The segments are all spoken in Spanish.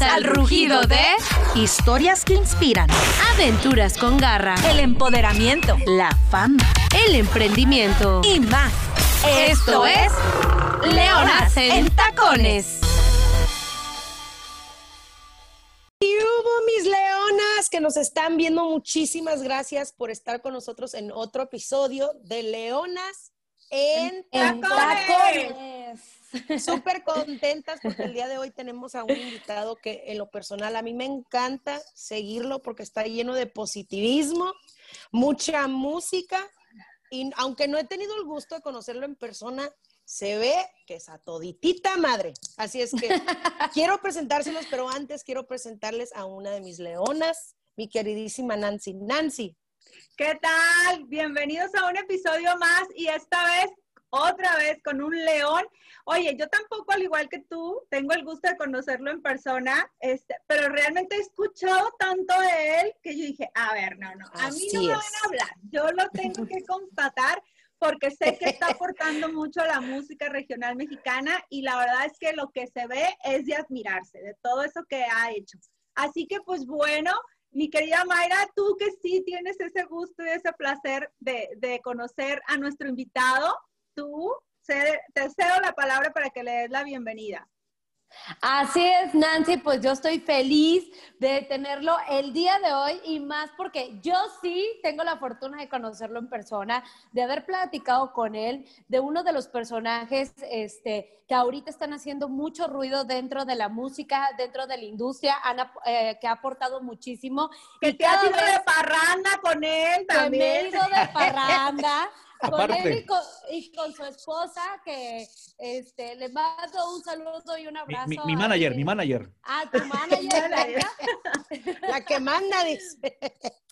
Al rugido de Historias que inspiran. Aventuras con garra, El empoderamiento. La fama. el emprendimiento. Y más. Esto es Leonas en Tacones. Y hubo mis leonas que nos están viendo. Muchísimas gracias por estar con nosotros en otro episodio de Leonas en, En Tacones. Súper contentas porque el día de hoy tenemos a un invitado que en lo personal a mí me encanta seguirlo porque está lleno de positivismo, mucha música y aunque no he tenido el gusto de conocerlo en persona, se ve que es a toditita madre. Así es que quiero presentárselos, pero antes quiero presentarles a una de mis leonas, mi queridísima Nancy. Nancy, ¿Qué tal? Bienvenidos a un episodio más y esta vez, otra vez con un león. Oye, yo tampoco, al igual que tú, tengo el gusto de conocerlo en persona, este, pero realmente he escuchado tanto de él que yo dije, a ver, no, no, a mí no me van a hablar, yo lo tengo que constatar porque sé que está aportando mucho a la música regional mexicana y la verdad es que lo que se ve es de admirarse, de todo eso que ha hecho. Así que pues bueno, mi querida Mayra, tú que sí tienes ese gusto y ese placer de, de conocer a nuestro invitado, tú te cedo la palabra para que le des la bienvenida. Así es, Nancy, pues yo estoy feliz de tenerlo el día de hoy y más porque yo sí tengo la fortuna de conocerlo en persona, de haber platicado con él, de uno de los personajes este, que ahorita están haciendo mucho ruido dentro de la música, dentro de la industria, eh, que ha aportado muchísimo. Que y te has ido de parranda con él que me he también. ido de parranda. Con Aparte. él y con, y con su esposa, que este, le mando un saludo y un abrazo. mi- mi manager, mi manager. Ah, tu manager. La que manda, dice.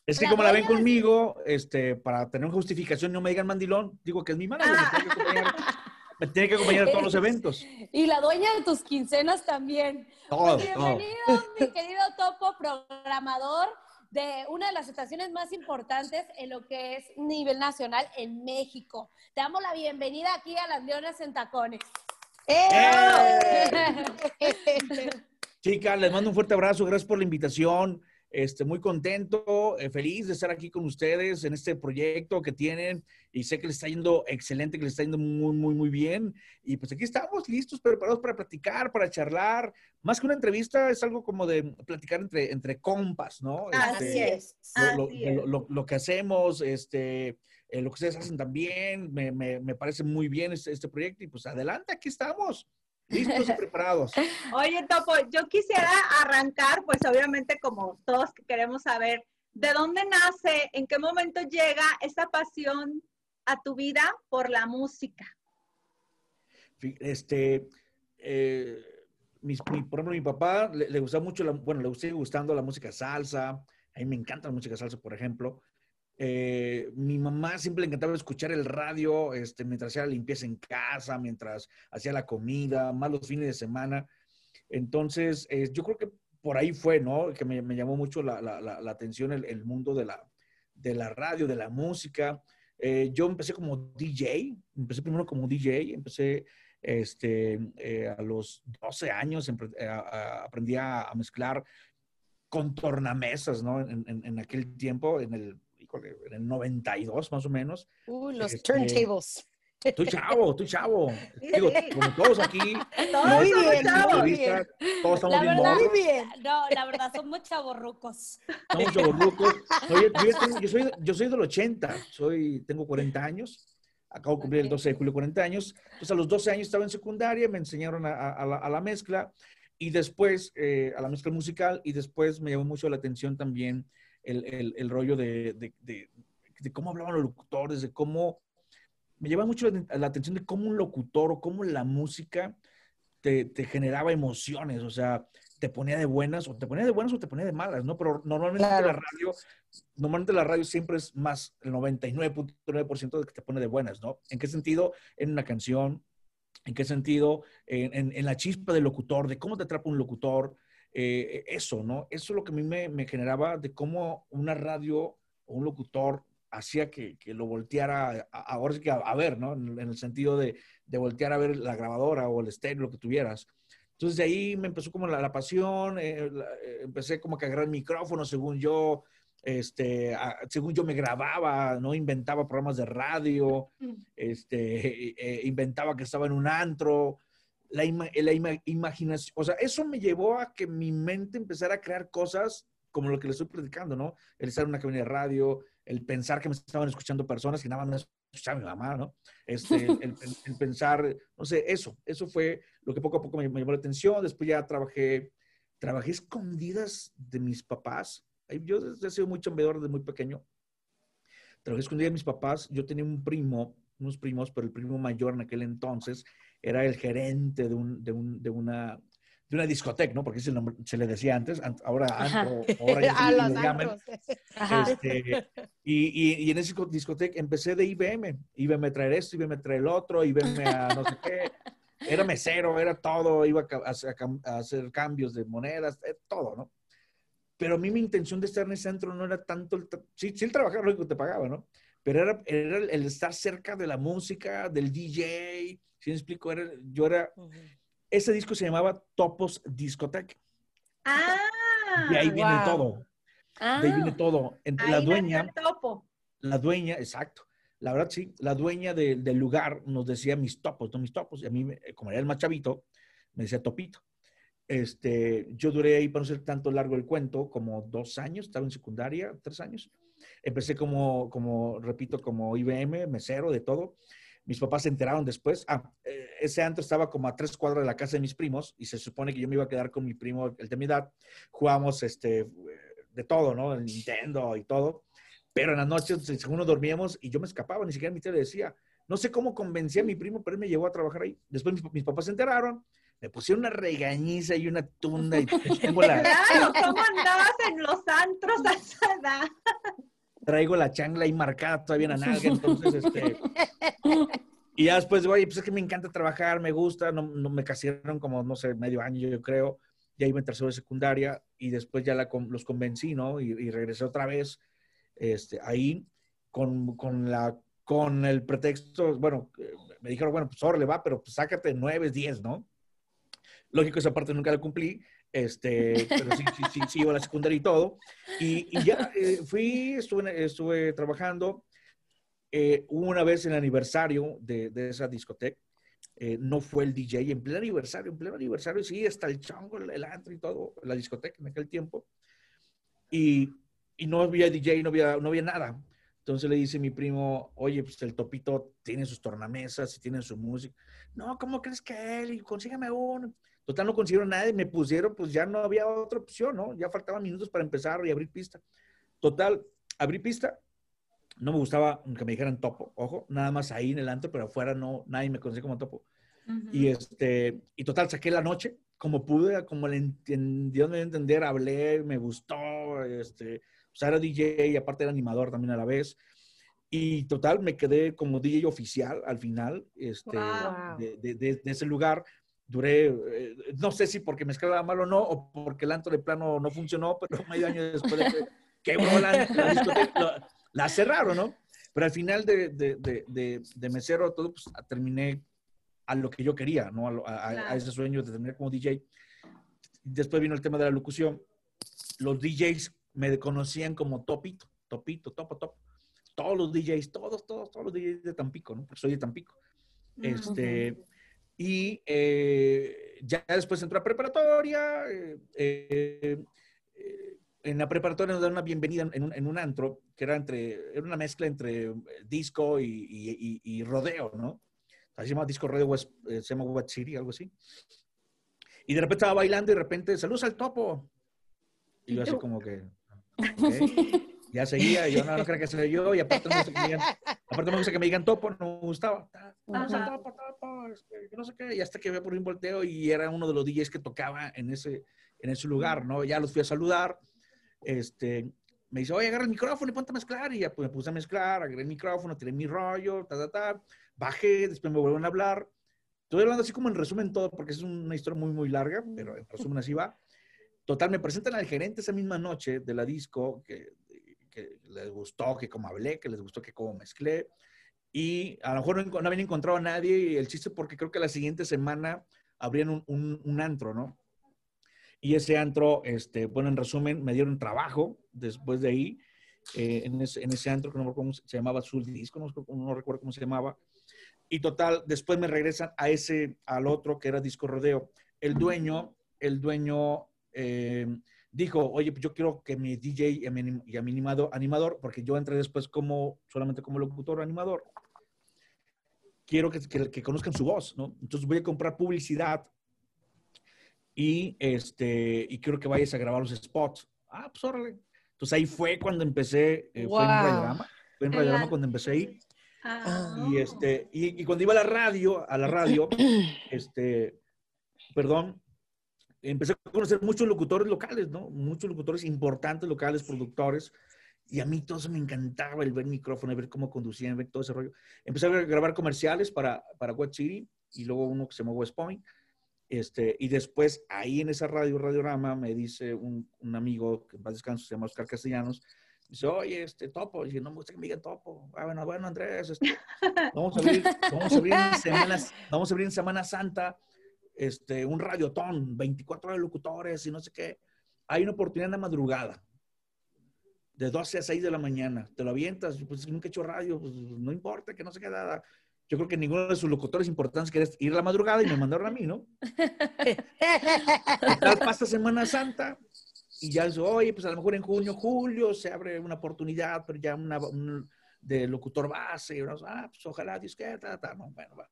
Es que La como la ven de- conmigo, este, para tener una justificación, no me digan mandilón, digo que es mi manager. Me tiene que acompañar, me tiene que acompañar a todos los eventos. Y la dueña de tus quincenas también. Todo, todo. Bienvenido, mi querido Topo, programador de una de las estaciones más importantes en lo que es nivel nacional en México. Te damos la bienvenida aquí a las Leonas en Tacones. ¡Eh! Chicas, les mando un fuerte abrazo, gracias por la invitación. Este, muy contento, eh, feliz de estar aquí con ustedes en este proyecto que tienen y sé que les está yendo excelente, que les está yendo muy, muy, muy bien. Y pues aquí estamos listos, preparados para platicar, para charlar. Más que una entrevista, es algo como de platicar entre, entre compas, ¿no? Así Este, es. lo, lo- Así es. lo- lo- lo que hacemos, este, eh, lo que ustedes hacen también, me, me- me parece muy bien este, este proyecto y pues adelante, aquí estamos, listos y preparados. Oye, Topo, yo quisiera arrancar, pues obviamente como todos que queremos saber, ¿de dónde nace, en qué momento llega esa pasión a tu vida por la música? Este, eh, mis- mi, por ejemplo, mi papá le, le gusta mucho, la, bueno, le sigue gustando la música salsa, a mí me encanta la música salsa, por ejemplo. Eh, mi mamá siempre le encantaba escuchar el radio este, mientras hacía la limpieza en casa, mientras hacía la comida, más los fines de semana. Entonces, eh, yo creo que por ahí fue, ¿no? Que me, me llamó mucho la, la- la- la atención el, el mundo de la, de la radio, de la música. Eh, yo empecé como DJ, empecé primero como DJ, empecé este, eh, a los 12 años, eh, a- a- aprendí a, a mezclar con tornamesas, ¿no? En, en- en aquel tiempo, en el, híjole, en el 92 más o menos. Uy, los Este, turntables. Tú chavo, tú chavo. Digo, como todos aquí, Todos Muy somos bien, chavos. muy entrevista, todos estamos bien Muy bien. No, la verdad, somos chavorrucos. estamos chavorrucos. No, yo, yo yo soy, yo soy del 80, soy, tengo 40 años. Acabo de cumplir el 12 de julio 40 años. Entonces, a los 12 años estaba en secundaria, me enseñaron a, a- a la, a la mezcla y después eh, a la mezcla musical y después me llamó mucho la atención también el, el- el rollo de, de- de- de cómo hablaban los locutores, de cómo... Me llama mucho la, la atención de cómo un locutor o cómo la música te, te generaba emociones, o sea, te ponía de buenas, o te ponía de buenas o te ponía de malas, ¿no? Pero normalmente Claro. la radio, normalmente la radio siempre es más, el 99.9% de que te pone de buenas, ¿no? ¿En qué sentido? En una canción, ¿en qué sentido? En, en- en la chispa del locutor, de cómo te atrapa un locutor, eh, eso, ¿no? Eso es lo que a mí me, me generaba de cómo una radio o un locutor hacía que, que lo volteara, ahora sí que a, a ver, ¿no? En, en el sentido de, de voltear a ver la grabadora o el estéreo, lo que tuvieras. Entonces de ahí me empezó como la, la pasión, eh, la- eh, empecé como que a agarrar el micrófono según yo, este, a- según yo me grababa, ¿no? Inventaba programas de radio, este, eh, inventaba que estaba en un antro, la, ima- la ima- imaginación, o sea, eso me llevó a que mi mente empezara a crear cosas como lo que le estoy predicando, ¿no? El estar en una cabina de radio, el pensar que me estaban escuchando personas que nada más me escuchaba mi mamá, ¿no? Este, el, pensar, no sé, eso, eso fue lo que poco a poco me, me llamó la atención. Después ya trabajé, trabajé escondidas de mis papás. Yo he sido muy chambeador desde muy pequeño. Trabajé escondidas de mis papás. Yo tenía un primo, unos primos, pero el primo mayor en aquel entonces era el gerente de, un, de, un, de una de una discoteca, ¿no? Porque ese nombre se le decía antes, ant- ahora antro, ahora ya a los llaman. Este, y, y, y en ese disco- discoteca empecé de IBM. IBM a traer esto, IBM a traer el otro, IBM a no sé qué. Era mesero, era todo, iba a, a hacer- a hacer cambios de monedas, eh, todo, ¿no? Pero a mí mi intención de estar en ese centro no era tanto el... Sí, sí el trabajar, lógico, te pagaba, ¿no? Pero era, era el, el estar cerca de la música, del DJ, ¿sí me explico? Era, yo era... Ese disco se llamaba Topos Discoteca. Ah, Y ahí viene wow. todo. Ah, De ahí viene todo. Entre ahí la dueña... el topo. la dueña, exacto, la verdad sí, la dueña de- del lugar nos decía mis topos, no mis topos, y a mí, como era el más chavito, me decía topito. Este, yo duré ahí, para no ser tanto largo el cuento, como dos años, estaba en secundaria, tres años. Empecé como, como, repito, como IBM, mesero, de todo. Mis papás se enteraron después. Ah, eh, ese antro estaba como a tres cuadras de la casa de mis primos y se supone que yo me iba a quedar con mi primo, el de mi edad. Jugábamos este, de todo, ¿no? El Nintendo y todo. Pero en las noches, según nos dormíamos, y yo me escapaba, ni siquiera mi tía le decía. No sé cómo convencí a mi primo, pero él me llevó a trabajar ahí. Después mis papás se enteraron, me pusieron una regañiza y una tunda y tengo la, Claro, ¿cómo andabas en los antros a esa edad? traigo la changla ahí marcada todavía en la nalga, entonces, este... Y ya después, oye, pues es que me encanta trabajar, me gusta, no, no me casaron como, no sé, medio año, yo creo. Ya iba en tercero de secundaria y después ya la, con- los convencí, ¿no? Y, y regresé otra vez este, ahí con, con, la, con el pretexto, bueno, eh, me dijeron, bueno, pues ahora le va, pero pues sácate nueve, diez, ¿no? Lógico, esa parte nunca la cumplí, este, pero sí, sí, sí, sí iba a la secundaria y todo. Y, y ya eh, fui, estuve, estuve trabajando. Eh, una vez en el aniversario de, de esa discoteca, eh, no fue el DJ, en pleno aniversario, en pleno aniversario, sí, hasta el chango, el, el antro y todo, la discoteca en aquel tiempo. Y, y no había DJ, no había, no había nada. Entonces le dice mi primo, oye, pues el Topito tiene sus tornamesas y tiene su música. No, ¿cómo crees que él? Y consígame uno. Total, no consiguieron nada y me pusieron, pues ya no había otra opción, ¿no? Ya faltaban minutos para empezar y abrir pista. Total, abrí pista. No me gustaba que me dijeran topo, ojo, nada más ahí en el antro, pero afuera no, nadie me conocía como topo. Y este, y total, saqué la noche, como pude, como le entendí, me entender, hablé, me gustó, este, o sea, era DJ y aparte era animador también a la vez. Y total, me quedé como DJ oficial al final, este, Wow. de, de- de- de ese lugar. Duré, eh, no sé si porque me escalaba mal o no, o porque el antro de plano no funcionó, pero medio año después de que quebró la, la discoteca, la, la cerraron, ¿no? Pero al final de, de, de, de, de mesero, todo, pues terminé a lo que yo quería, ¿no? A, a- a- ese sueño de terminar como DJ. Después vino el tema de la locución. Los DJs me conocían como Topito, Topito, Topo, Topo. Todos los DJs, todos, todos, todos los DJs de Tampico, ¿no? Porque soy de Tampico. Este, y eh, ya después entró a preparatoria. eh, eh, eh, en la preparatoria nos dan una bienvenida en un, en un antro que era entre, era una mezcla entre disco y, y- y- y rodeo, ¿no? Así se llama disco rodeo, West- eh, se llama West City, algo así. Y de repente estaba bailando y de repente, saludos al topo. Y yo así como que, ok. Ya seguía, y yo no, no creo que sea yo, y aparte no me gusta que me digan, aparte no me gusta que me digan topo, no me gustaba. Ajá. topo, topo, no sé qué, y hasta que ve por un volteo y era uno de los DJs que tocaba en ese, en ese lugar, ¿no? Ya los fui a saludar, este, me dice, oye, agarra el micrófono y ponte a mezclar, y ya pues, me puse a mezclar, agarré el micrófono, tiré mi rollo, ta, ta, ta, bajé, después me volvieron a hablar, estoy hablando así como en resumen todo, porque es una historia muy, muy larga, pero en resumen así va. Total, me presentan al gerente esa misma noche de la disco, que, que les gustó que como hablé, que les gustó que como mezclé, y a lo mejor no, no habían encontrado a nadie, y el chiste porque creo que la siguiente semana abrían un, un, un antro, ¿no? Y ese antro, este, bueno, en resumen, me dieron trabajo después de ahí, eh, en, ese, en, ese, antro que no recuerdo cómo se llamaba, Azul Disco, no, no, recuerdo cómo se llamaba. Y total, después me regresan a ese, al otro que era Disco Rodeo. El dueño, el dueño eh, dijo, oye, pues yo quiero que mi DJ y a mi, y a mi animado, animador, porque yo entré después como, solamente como locutor animador, quiero que, que, que conozcan su voz, ¿no? Entonces voy a comprar publicidad y, este, y quiero que vayas a grabar los spots. Ah, pues órale. Entonces ahí fue cuando empecé, eh, Wow. fue en Radiograma, fue en la- cuando empecé ahí. Ah. Y, este, y, y cuando iba a la radio, a la radio, este, perdón, empecé a conocer muchos locutores locales, ¿no? Muchos locutores importantes locales, productores. Y a mí todo eso me encantaba, el ver micrófono, el ver cómo conducían, ver todo ese rollo. Empecé a grabar comerciales para, para West City y luego uno que se llamó West Point. Este, y después ahí en esa radio, Radiorama, me dice un, un amigo que en paz descanso se llama Oscar Castellanos, dice, oye, este, Topo, y dije, no me gusta que me digan Topo. Ah, bueno, bueno, Andrés, este, vamos a abrir, vamos a abrir en semanas, vamos a abrir en Semana Santa, este, un radiotón, 24 horas de locutores y no sé qué. Hay una oportunidad en la madrugada, de 12 a 6 de la mañana, te lo avientas, pues nunca he hecho radio, pues no importa, que no se quede nada. Yo creo que ninguno de sus locutores importantes quería ir a la madrugada y me mandaron a mí, ¿no? Total, pasa Semana Santa y ya dice, oye, pues a lo mejor en junio, julio se abre una oportunidad, pero ya una, un- de locutor base. Y uno, ah, pues ojalá, Dios quiera, ta, ta, no, bueno, va.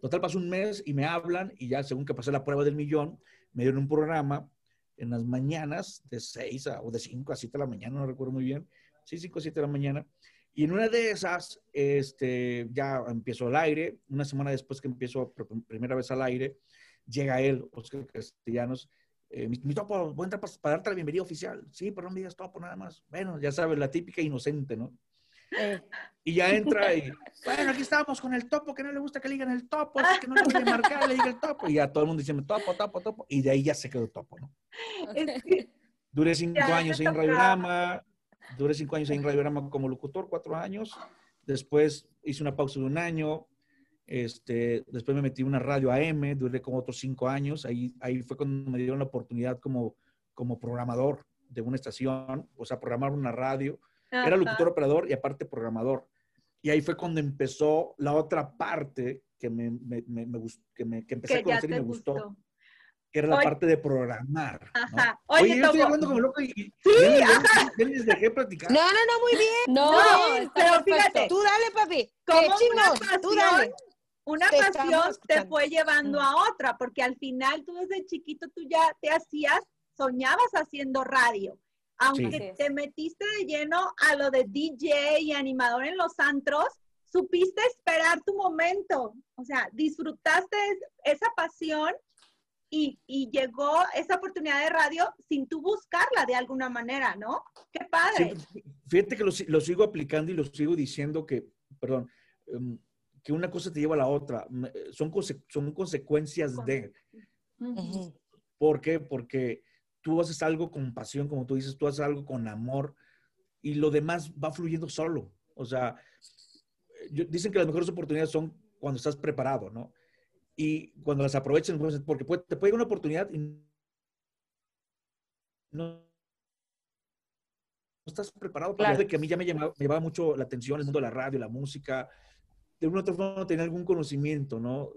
Total, pasó un mes y me hablan y ya según que pasé la prueba del millón, me dieron un programa en las mañanas de 6 a, o de 5 a 7 de la mañana, no recuerdo muy bien, sí, 5 a 7 de la mañana. Y en una de esas, este, ya empiezo al aire, una semana después que empiezo por primera vez al aire, llega él, Oscar Castellanos, eh, mi, mi topo, voy a entrar para, para darte la bienvenida oficial. Sí, pero no me digas topo nada más. Bueno, ya sabes, la típica inocente, ¿no? Eh, Y ya entra y, bueno, aquí estamos con el topo, que no le gusta que le digan el topo, así que no le voy a marcar, le diga el topo. Y ya todo el mundo diciendo topo, topo, topo. Y de ahí ya se quedó topo, ¿no? Es que- Duré cinco Ya, años en tocaba. Radiograma, duré cinco años en Radiograma como locutor, cuatro años. Después hice una pausa de un año. Este, después me metí en una radio AM, duré como otros cinco años. Ahí, ahí fue cuando me dieron la oportunidad como, como programador de una estación, o sea, programar una radio. Era Ajá. locutor operador y aparte programador. Y ahí fue cuando empezó la otra parte que me, me, me, me que, me, que empecé que a conocer y me gustó, gustó. que era la Oye. parte de programar. ¿no? Ajá. Oye, Oye, yo estoy hablando como loco y, y ya, les- dejé platicar. No, no, no, muy bien. No, No, pero perfecto. fíjate, Tú dale, papi. Como chingón. Tú dale. pasión, una Te pasión te fue llevando a otra, porque al final tú desde chiquito tú ya te hacías, soñabas haciendo radio. Aunque Sí. te metiste de lleno a lo de DJ y animador en los antros, supiste esperar tu momento. O sea, disfrutaste es- esa pasión y, y llegó esa oportunidad de radio sin tú buscarla de alguna manera, ¿no? Qué padre. Sí, fíjate que lo, lo sigo aplicando y lo sigo diciendo que, perdón, em, que una cosa te lleva a la otra. Son, conse- son consecuencias de. Ujú. ¿Por qué? Porque tú haces algo con pasión, como tú dices, tú haces algo con amor y lo demás va fluyendo solo. O sea, yo- dicen que las mejores oportunidades son cuando estás preparado, ¿no? Y cuando las aprovechas, pues, porque puede- te puede llegar una oportunidad y no, estás preparado para Claro. de que a mí ya me llamaba, me llamaba mucho la atención el mundo de la radio, la música. De una u otra forma tenía algún conocimiento, ¿no?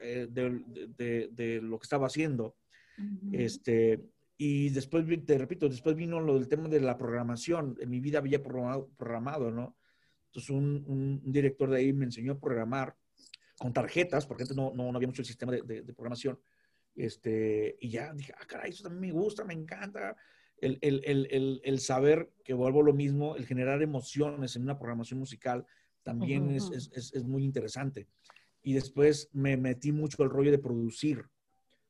Eh, De, de- de lo que estaba haciendo. Este, y después, te repito, después vino lo del tema de la programación. En mi vida había programado, programado ¿no? Entonces un, un- un director de ahí me enseñó a programar con tarjetas, porque antes no, no, no había mucho el sistema de, de- de programación. Este, y ya dije, ah, caray, eso también me gusta, me encanta. El, el- el- el- el saber que vuelvo lo mismo, el generar emociones en una programación musical, también es- es- es muy interesante. Y después me metí mucho al rollo de producir.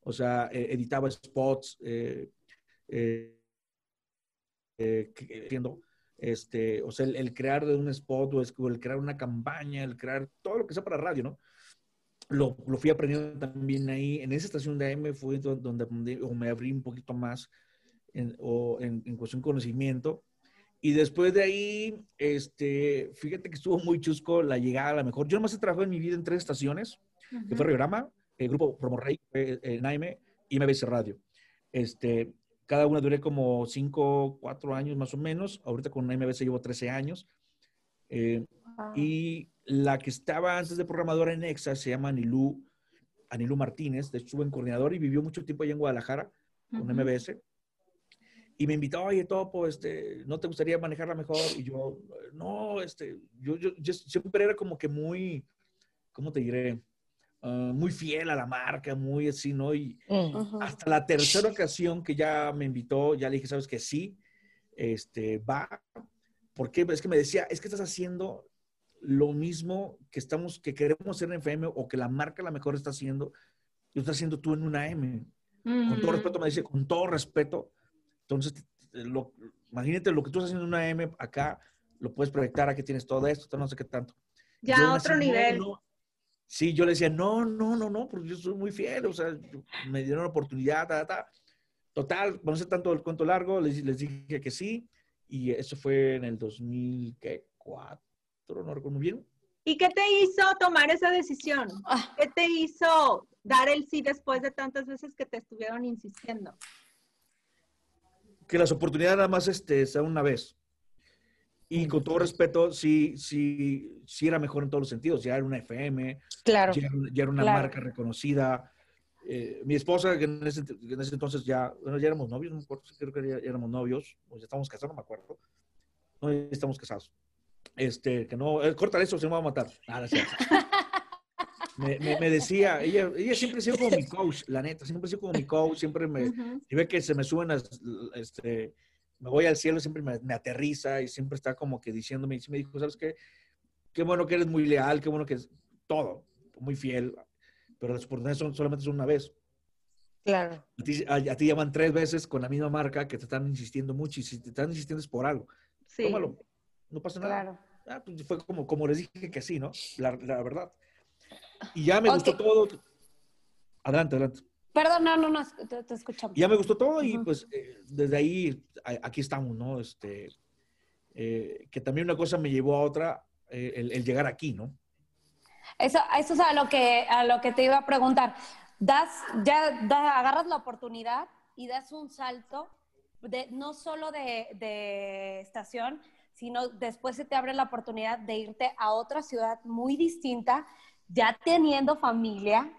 O sea, eh, editaba spots, eh, eh, eh, haciendo, este, o sea, el, el crear de un spot o, el crear una campaña, el crear todo lo que sea para radio, ¿no? Lo, lo fui aprendiendo también ahí. En esa estación de AM fue do- donde aprendí, o me abrí un poquito más en, o en, en cuestión de conocimiento. Y después de ahí, este, fíjate que estuvo muy chusco la llegada a la mejor. Yo nomás he trabajado en mi vida en tres estaciones, que fue Radiograma, el grupo Promorrey eh, en AM y MBC Radio. Este, cada una duré como 5, 4 años más o menos. Ahorita con MBC llevo 13 años. Eh, y la que estaba antes de programadora en EXA se llama Anilú, Anilú Martínez. De hecho, en coordinador y vivió mucho tiempo allá en Guadalajara con MBS. Y me invitó, oye, Topo, este, ¿no te gustaría manejarla mejor? Y yo, no, este, yo, yo, yo siempre era como que muy, ¿cómo te diré? Ah, muy fiel a la marca, muy así, ¿no? Y Mm. hasta la tercera ocasión que ya me invitó, ya le dije, sabes que sí, este, va, porque es que me decía, es que estás haciendo lo mismo que estamos, que queremos hacer en FM o que la marca a la mejor está haciendo, lo estás haciendo tú en una M. Con todo respeto, me dice, con todo respeto. Entonces, lo- imagínate lo que tú estás haciendo en una M acá, lo puedes proyectar, aquí tienes todo esto, no sé qué tanto. Ya otro nivel. no. Sí, yo le decía, no, no, no, no, porque yo soy muy fiel, o sea, me dieron la oportunidad, ta, ta, ta. Total, no sé tanto el cuento largo, les, les dije que sí, y eso fue en el 2004, no recuerdo muy bien. ¿Y qué te hizo tomar esa decisión? Ah. ¿Qué te hizo dar el sí después de tantas veces que te estuvieron insistiendo? Que las oportunidades nada más este, sean una vez. Y con todo respeto, sí, sí, sí era mejor en todos los sentidos. Ya era una FM, Claro. ya, era- ya era una Claro. marca reconocida. Eh, mi esposa, que en ese, en ese entonces ya, bueno, ya éramos novios, no me acuerdo, creo que ya, ya éramos novios, o ya estábamos casados, no me acuerdo. No, ya estamos casados. Este, que no, eh, corta eso, se me va a matar. Ah, es cierto. me, me- me decía, ella, ella siempre ha sido como mi coach, la neta, siempre ha sido como mi coach, siempre me, Ujú. y ve que se me suben, las, este, me voy al cielo, siempre me, me aterriza y siempre está como que diciéndome, y me dijo, ¿sabes qué? Qué bueno que eres muy leal, qué bueno que es todo, muy fiel, pero las oportunidades son, solamente son una vez. Claro. A ti, a, a ti llaman tres veces con la misma marca que te están insistiendo mucho y si te están insistiendo es por algo. Sí. Tómalo, no pasa nada. Claro. Ah, pues fue como, como les dije que sí, ¿no? La, la verdad. Y ya me Ok. gustó todo. Adelante, adelante. Perdón, no, no, no, te, te escuchamos. Ya me gustó todo y pues eh, desde ahí a- aquí estamos, ¿no? Este, eh, que también una cosa me llevó a otra, eh, el, el llegar aquí, ¿no? Eso, eso es a lo que a lo que te iba a preguntar. Das, ya da- agarras la oportunidad y das un salto de no solo de, de estación, sino después se te abre la oportunidad de irte a otra ciudad muy distinta, ya teniendo familia.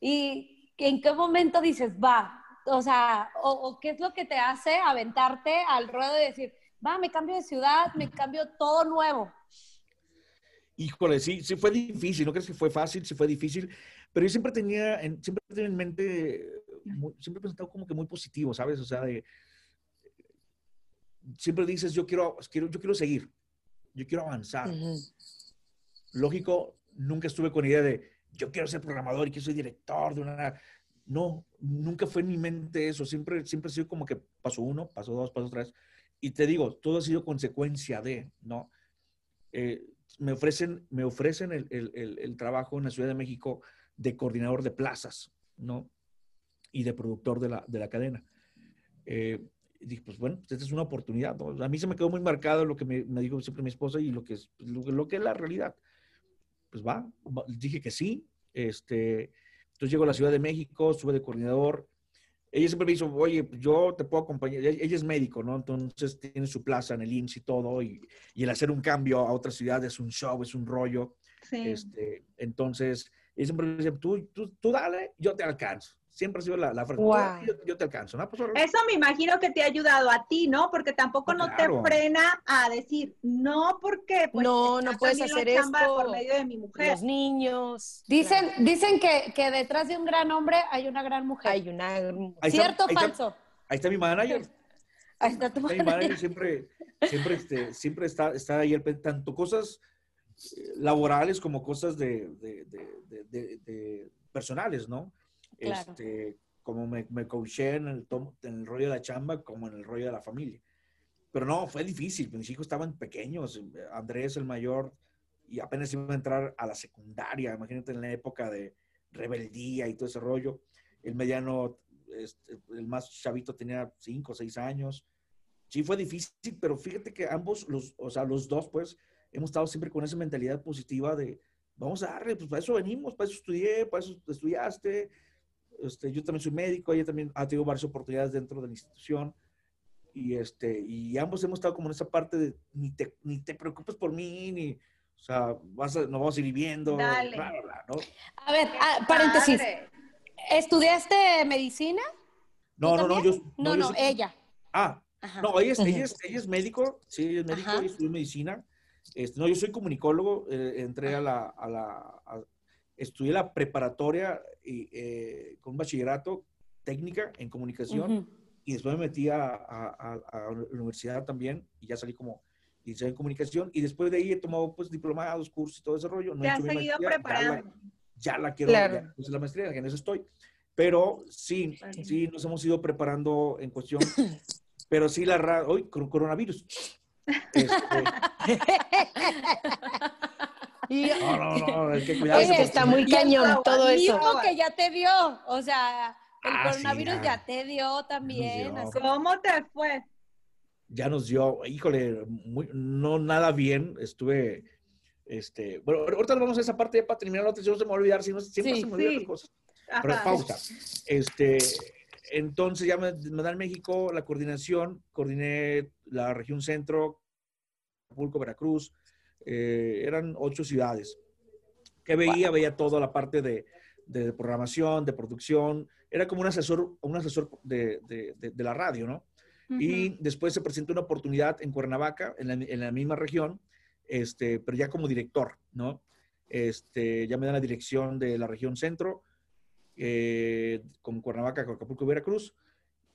¿Y en qué momento dices, va? O sea, o, o qué es lo que te hace aventarte al ruedo y decir, va, me cambio de ciudad, me cambio todo nuevo? Híjole, sí, sí fue difícil, no crees que fue fácil, sí fue difícil, pero yo siempre tenía, en, siempre tenía en mente, muy- siempre he pensado como que muy positivo, ¿sabes? O sea, de, siempre dices, yo quiero, quiero, yo quiero seguir, yo quiero avanzar. Lógico, nunca estuve con idea de yo quiero ser programador y que soy director de una... No, nunca fue en mi mente eso. Siempre, siempre ha sido como que paso uno, paso dos, paso tres. Y te digo, todo ha sido consecuencia de, ¿no? Eh, me ofrecen, me ofrecen el, el- el- el trabajo en la Ciudad de México de coordinador de plazas, ¿no? Y de productor de la, de la cadena. Eh, y dije, pues bueno, esta es una oportunidad. ¿no? A mí se me quedó muy marcado lo que me, me dijo siempre mi esposa y lo que es, lo, lo que es la realidad. Pues va, va, dije que sí. Este, entonces llego a la Ciudad de México, estuve de coordinador. Ella siempre me dijo, oye, yo te puedo acompañar. Ella, ella es médico, ¿no? Entonces tiene su plaza en el IMSS y todo. Y, y el hacer un cambio a otra ciudad es un show, es un rollo. Sí. Este, entonces, ella siempre me dice, tú, tú, tú dale, yo te alcanzo. Siempre ha sido la, la frase, "Tú Wow. yo, yo te alcanzo. ¿no? Pues. Eso me imagino que te ha ayudado a ti, ¿no? Porque tampoco No, no claro. te frena a decir, no, porque pues, No, no puedes hacer esto. por medio de mi mujer. Los niños. Dicen, dicen que, que detrás de un gran hombre hay una gran mujer. Hay una. Ahí está- ¿Cierto o ahí está- falso? Ahí está mi manager. Ahí está tu Ahí mi manager siempre, siempre, este, siempre está, está ahí, tanto cosas eh, laborales como cosas de, de- de- de- de- de personales, ¿no? Claro. Este, como me, me coaché en el, en el rollo de la chamba, como en el rollo de la familia. Pero no, fue difícil. Mis hijos estaban pequeños. Andrés, el mayor, y apenas iba a entrar a la secundaria. Imagínate en la época de rebeldía y todo ese rollo. El mediano, este, el más chavito tenía cinco o seis años. Sí fue difícil, pero fíjate que ambos, los, o sea, los dos, pues, hemos estado siempre con esa mentalidad positiva de, vamos a darle, pues para eso venimos, para eso estudié, para eso estudiaste. Este, yo también soy médico, ella también ha tenido varias oportunidades dentro de la institución. Y, este, y ambos hemos estado como en esa parte de ni te, ni te preocupes por mí, ni, o sea, vas a, nos vamos a ir viviendo. Dale. bla, bla, bla, ¿no? A ver, ah, paréntesis. Padre. ¿Estudiaste medicina? No, ¿Tú no, no, yo, No, yo no, soy- ella. Ah, Ajá. no, ella es, ella es, ella es médico, sí, ella es médico, Ajá. ella estudió medicina. Este, no, yo soy comunicólogo, eh, entré a la, a la, a- estudié la preparatoria y, eh, con un bachillerato técnica en comunicación Ujú. y después me metí a, a- a- la universidad también y ya salí como licenciado en comunicación y después de ahí he tomado pues diplomados, cursos y todo ese rollo. No he Te has hecho mi seguido maestría, ya la- preparando. ya la quiero, Claro. ya puse la maestría, en eso estoy. Pero sí, Claro. sí, nos hemos ido preparando en cuestión, pero sí la hoy coronavirus. Este, Y- no, no, no, hay que está muy cañón todo eso. Mismo que ya te dio. O sea, el Ah, sí, coronavirus ya. ya. te dio también. dio. así. ¿Cómo te fue? ya nos dio, híjole, muy- no nada bien. Estuve, este, bueno, ahorita vamos a esa parte ya para terminar la otra, si no se me va a olvidar, si no, siempre Sí, se me olvidan sí. las cosas. Pero Ajá. pausa. Este, entonces ya me, me dan México la coordinación, coordiné la región centro, Acapulco, Veracruz, eh, eran ocho ciudades. que veía? Veía toda la parte de, de programación, de producción, era como un asesor, un asesor de, de- de- la radio, ¿no? Y después se presentó una oportunidad en Cuernavaca, en la, en la misma región, este, pero ya como director, ¿no? Este, ya me dan la dirección de la región centro, eh, con Cuernavaca, con Acapulco, Veracruz,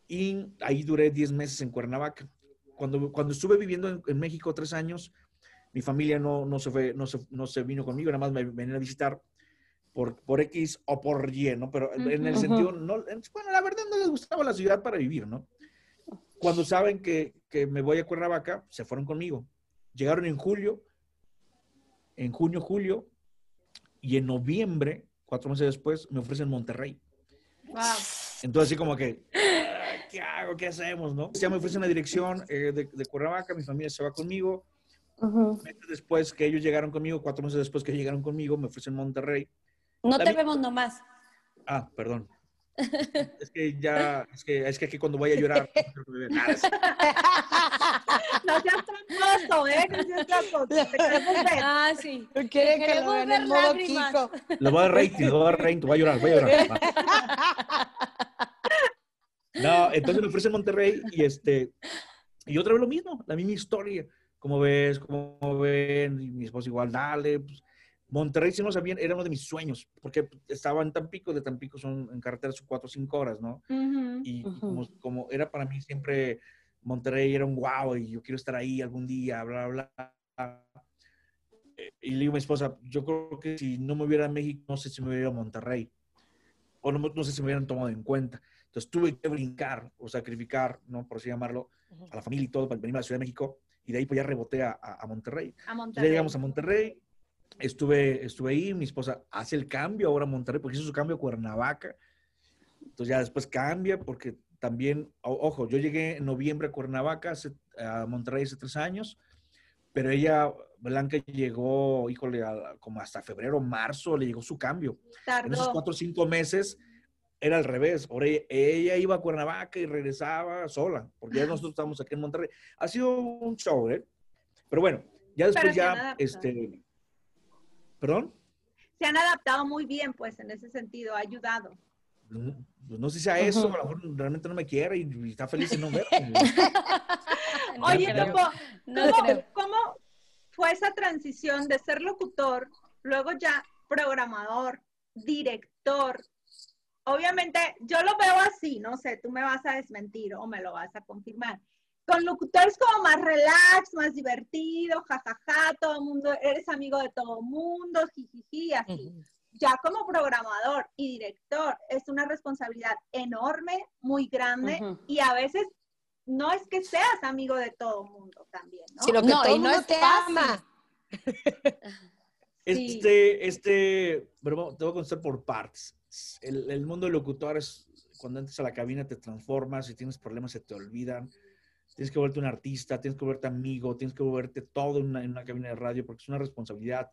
y ahí duré 10 meses en Cuernavaca. Cuando, cuando estuve viviendo en, en México tres años, mi familia no, no, se fue, no, se, no se vino conmigo, nada más me venían a visitar por, por X o por Y, ¿no? Pero en el sentido, no, en- bueno, la verdad no les gustaba la ciudad para vivir, ¿no? Cuando saben que, que me voy a Cuernavaca, se fueron conmigo. Llegaron en julio, en junio, julio, y en noviembre, cuatro meses después, me ofrecen Monterrey. Wow. Entonces, así como que, ah, ¿qué hago? ¿Qué hacemos? ¿no? Ya me ofrecen la dirección eh, de, de Cuernavaca, mi familia se va conmigo. Ujú. Meses después que ellos llegaron conmigo, cuatro meses después que ellos llegaron conmigo, me ofrecen Monterrey. No te vemos nomás. Ah, perdón. Es que ya, es que, es que aquí cuando vaya a llorar, no seas tramposo, ¿eh? No seas tramposo. Te queremos ver. Ah, sí. Quiere que lo Queremos vean ver en modo. Kiko. Le voy a dar rating, le voy a dar rating, voy a llorar, voy a llorar. No, entonces me ofrecen Monterrey y este, y otra vez lo mismo, la misma historia. Como ves, como ven, y mi esposa igual, dale. pues, Monterrey, si no sabían, era uno de mis sueños, porque estaba en Tampico, de Tampico son en carretera son cuatro o cinco horas, ¿no? Ujú. Y, y Ujú. como, como era para mí siempre, Monterrey era un wow y yo quiero estar ahí algún día, bla, bla, bla. Y le digo a mi esposa, yo creo que si no me hubiera a México, no sé si me hubiera ido a Monterrey. O no, no sé si me hubieran tomado en cuenta. Entonces tuve que brincar o sacrificar, ¿no? Por así llamarlo, a la familia y todo para venir a la Ciudad de México. Y de ahí pues ya reboté a, a- Monterrey. A Entonces, ya Monterrey. llegamos a Monterrey. Estuve, estuve ahí, mi esposa hace el cambio ahora a Monterrey, porque hizo su cambio a Cuernavaca. Entonces ya después cambia, porque también, ojo, yo llegué en noviembre a Cuernavaca, hace- a Monterrey hace tres años, pero ella, Blanca, llegó, híjole, a- como hasta febrero, marzo, le llegó su cambio. En esos Tardó. cuatro o cinco meses era al revés. Ahora ella, ella iba a Cuernavaca y regresaba sola, porque ya nosotros estamos aquí en Monterrey. Ha sido un show, ¿eh? Pero bueno, ya después ya, este... ¿Perdón? Se han adaptado muy bien, pues, en ese sentido. Ha ayudado. No, pues no sé si a eso, a lo mejor realmente no me quiere y, y está feliz en no verme. Oye. Topo, No ¿cómo, creo. cómo fue esa transición de ser locutor, luego ya programador, director? Obviamente, yo lo veo así, no sé, tú me vas a desmentir o me lo vas a confirmar. Con locutores como más relax, más divertido, jajaja, todo el mundo, eres amigo de todo el mundo, jijiji, así. Ya como programador y director es una responsabilidad enorme, muy grande y a veces no es que seas amigo de todo el mundo también, ¿no? Sino que No, todo y no mundo es te ama. Este, este, pero te voy a contestar por partes. El, el mundo de locutores, cuando entras a la cabina te transformas, si tienes problemas se te olvidan. Tienes que volverte un artista, tienes que volverte amigo, tienes que volverte todo en una, en una cabina de radio porque es una responsabilidad.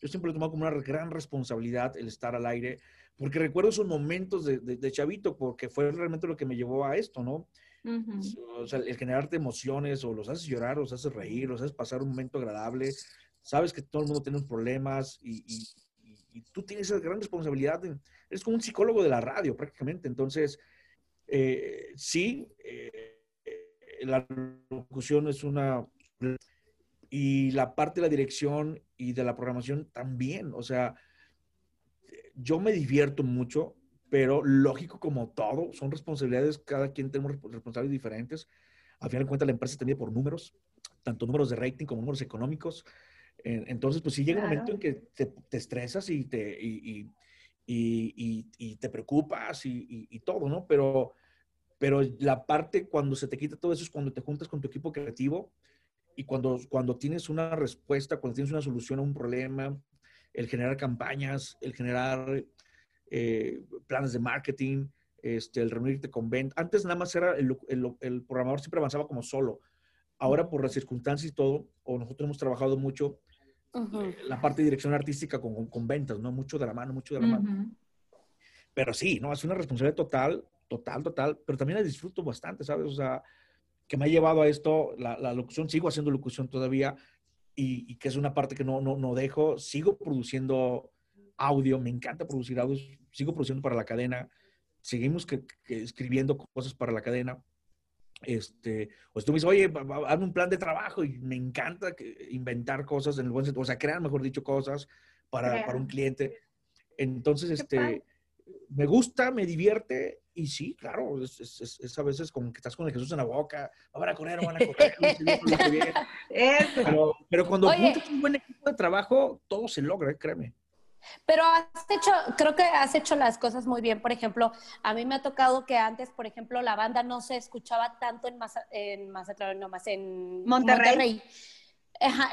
Yo siempre lo he tomado como una gran responsabilidad el estar al aire, porque recuerdo esos momentos de, de, chavito, porque fue realmente lo que me llevó a esto, ¿no? O sea, el generarte emociones, o los haces llorar, los haces reír, los haces pasar un momento agradable, sabes que todo el mundo tiene problemas y, y, tú tienes esa gran responsabilidad, eres como un psicólogo de la radio prácticamente, entonces, eh, sí, eh, la locución es una y la parte de la dirección y de la programación también. O sea, yo me divierto mucho, pero lógico como todo, son responsabilidades, cada quien tenemos responsabilidades diferentes. Al final de cuentas, la empresa medida por números, tanto números de rating como números económicos. Entonces, pues sí llega un momento en que te, estresas y te, y, y, y, te preocupas y, todo, ¿no? Pero, pero la parte cuando se te quita todo eso es cuando te juntas con tu equipo creativo y cuando, cuando tienes una respuesta, cuando tienes una solución a un problema, el generar campañas, el generar eh, planes de marketing, este, el reunirte con ventas. Antes nada más era el, el, programador siempre avanzaba como solo. Ahora por las circunstancias y todo, o nosotros hemos trabajado mucho eh, la parte de dirección artística con, con, ventas, ¿no? Mucho de la mano, mucho de la mano. Pero sí, ¿no? Es una responsabilidad total, total, total, pero también la disfruto bastante, ¿sabes? O sea, que me ha llevado a esto, la, la locución, sigo haciendo locución todavía y, que es una parte que no, no, no dejo, sigo produciendo audio, me encanta producir audio, sigo produciendo para la cadena, seguimos que, escribiendo cosas para la cadena. Este, o tú me dices, oye, hazme un plan de trabajo y me encanta inventar cosas en el buen sentido, o sea, crear, mejor dicho, cosas para, para un cliente. Entonces, este, me gusta, me divierte y sí, claro, es, es, es, a veces como que estás con el Jesús en la boca, van a correr van a correr. pero, pero cuando juntas un buen equipo de trabajo, todo se logra, ¿eh? créeme. Pero has hecho, creo que has hecho las cosas muy bien. Por ejemplo, a mí me ha tocado que antes, por ejemplo, la banda no se escuchaba tanto en, en Mazatlán, no más en Monterrey. Monterrey.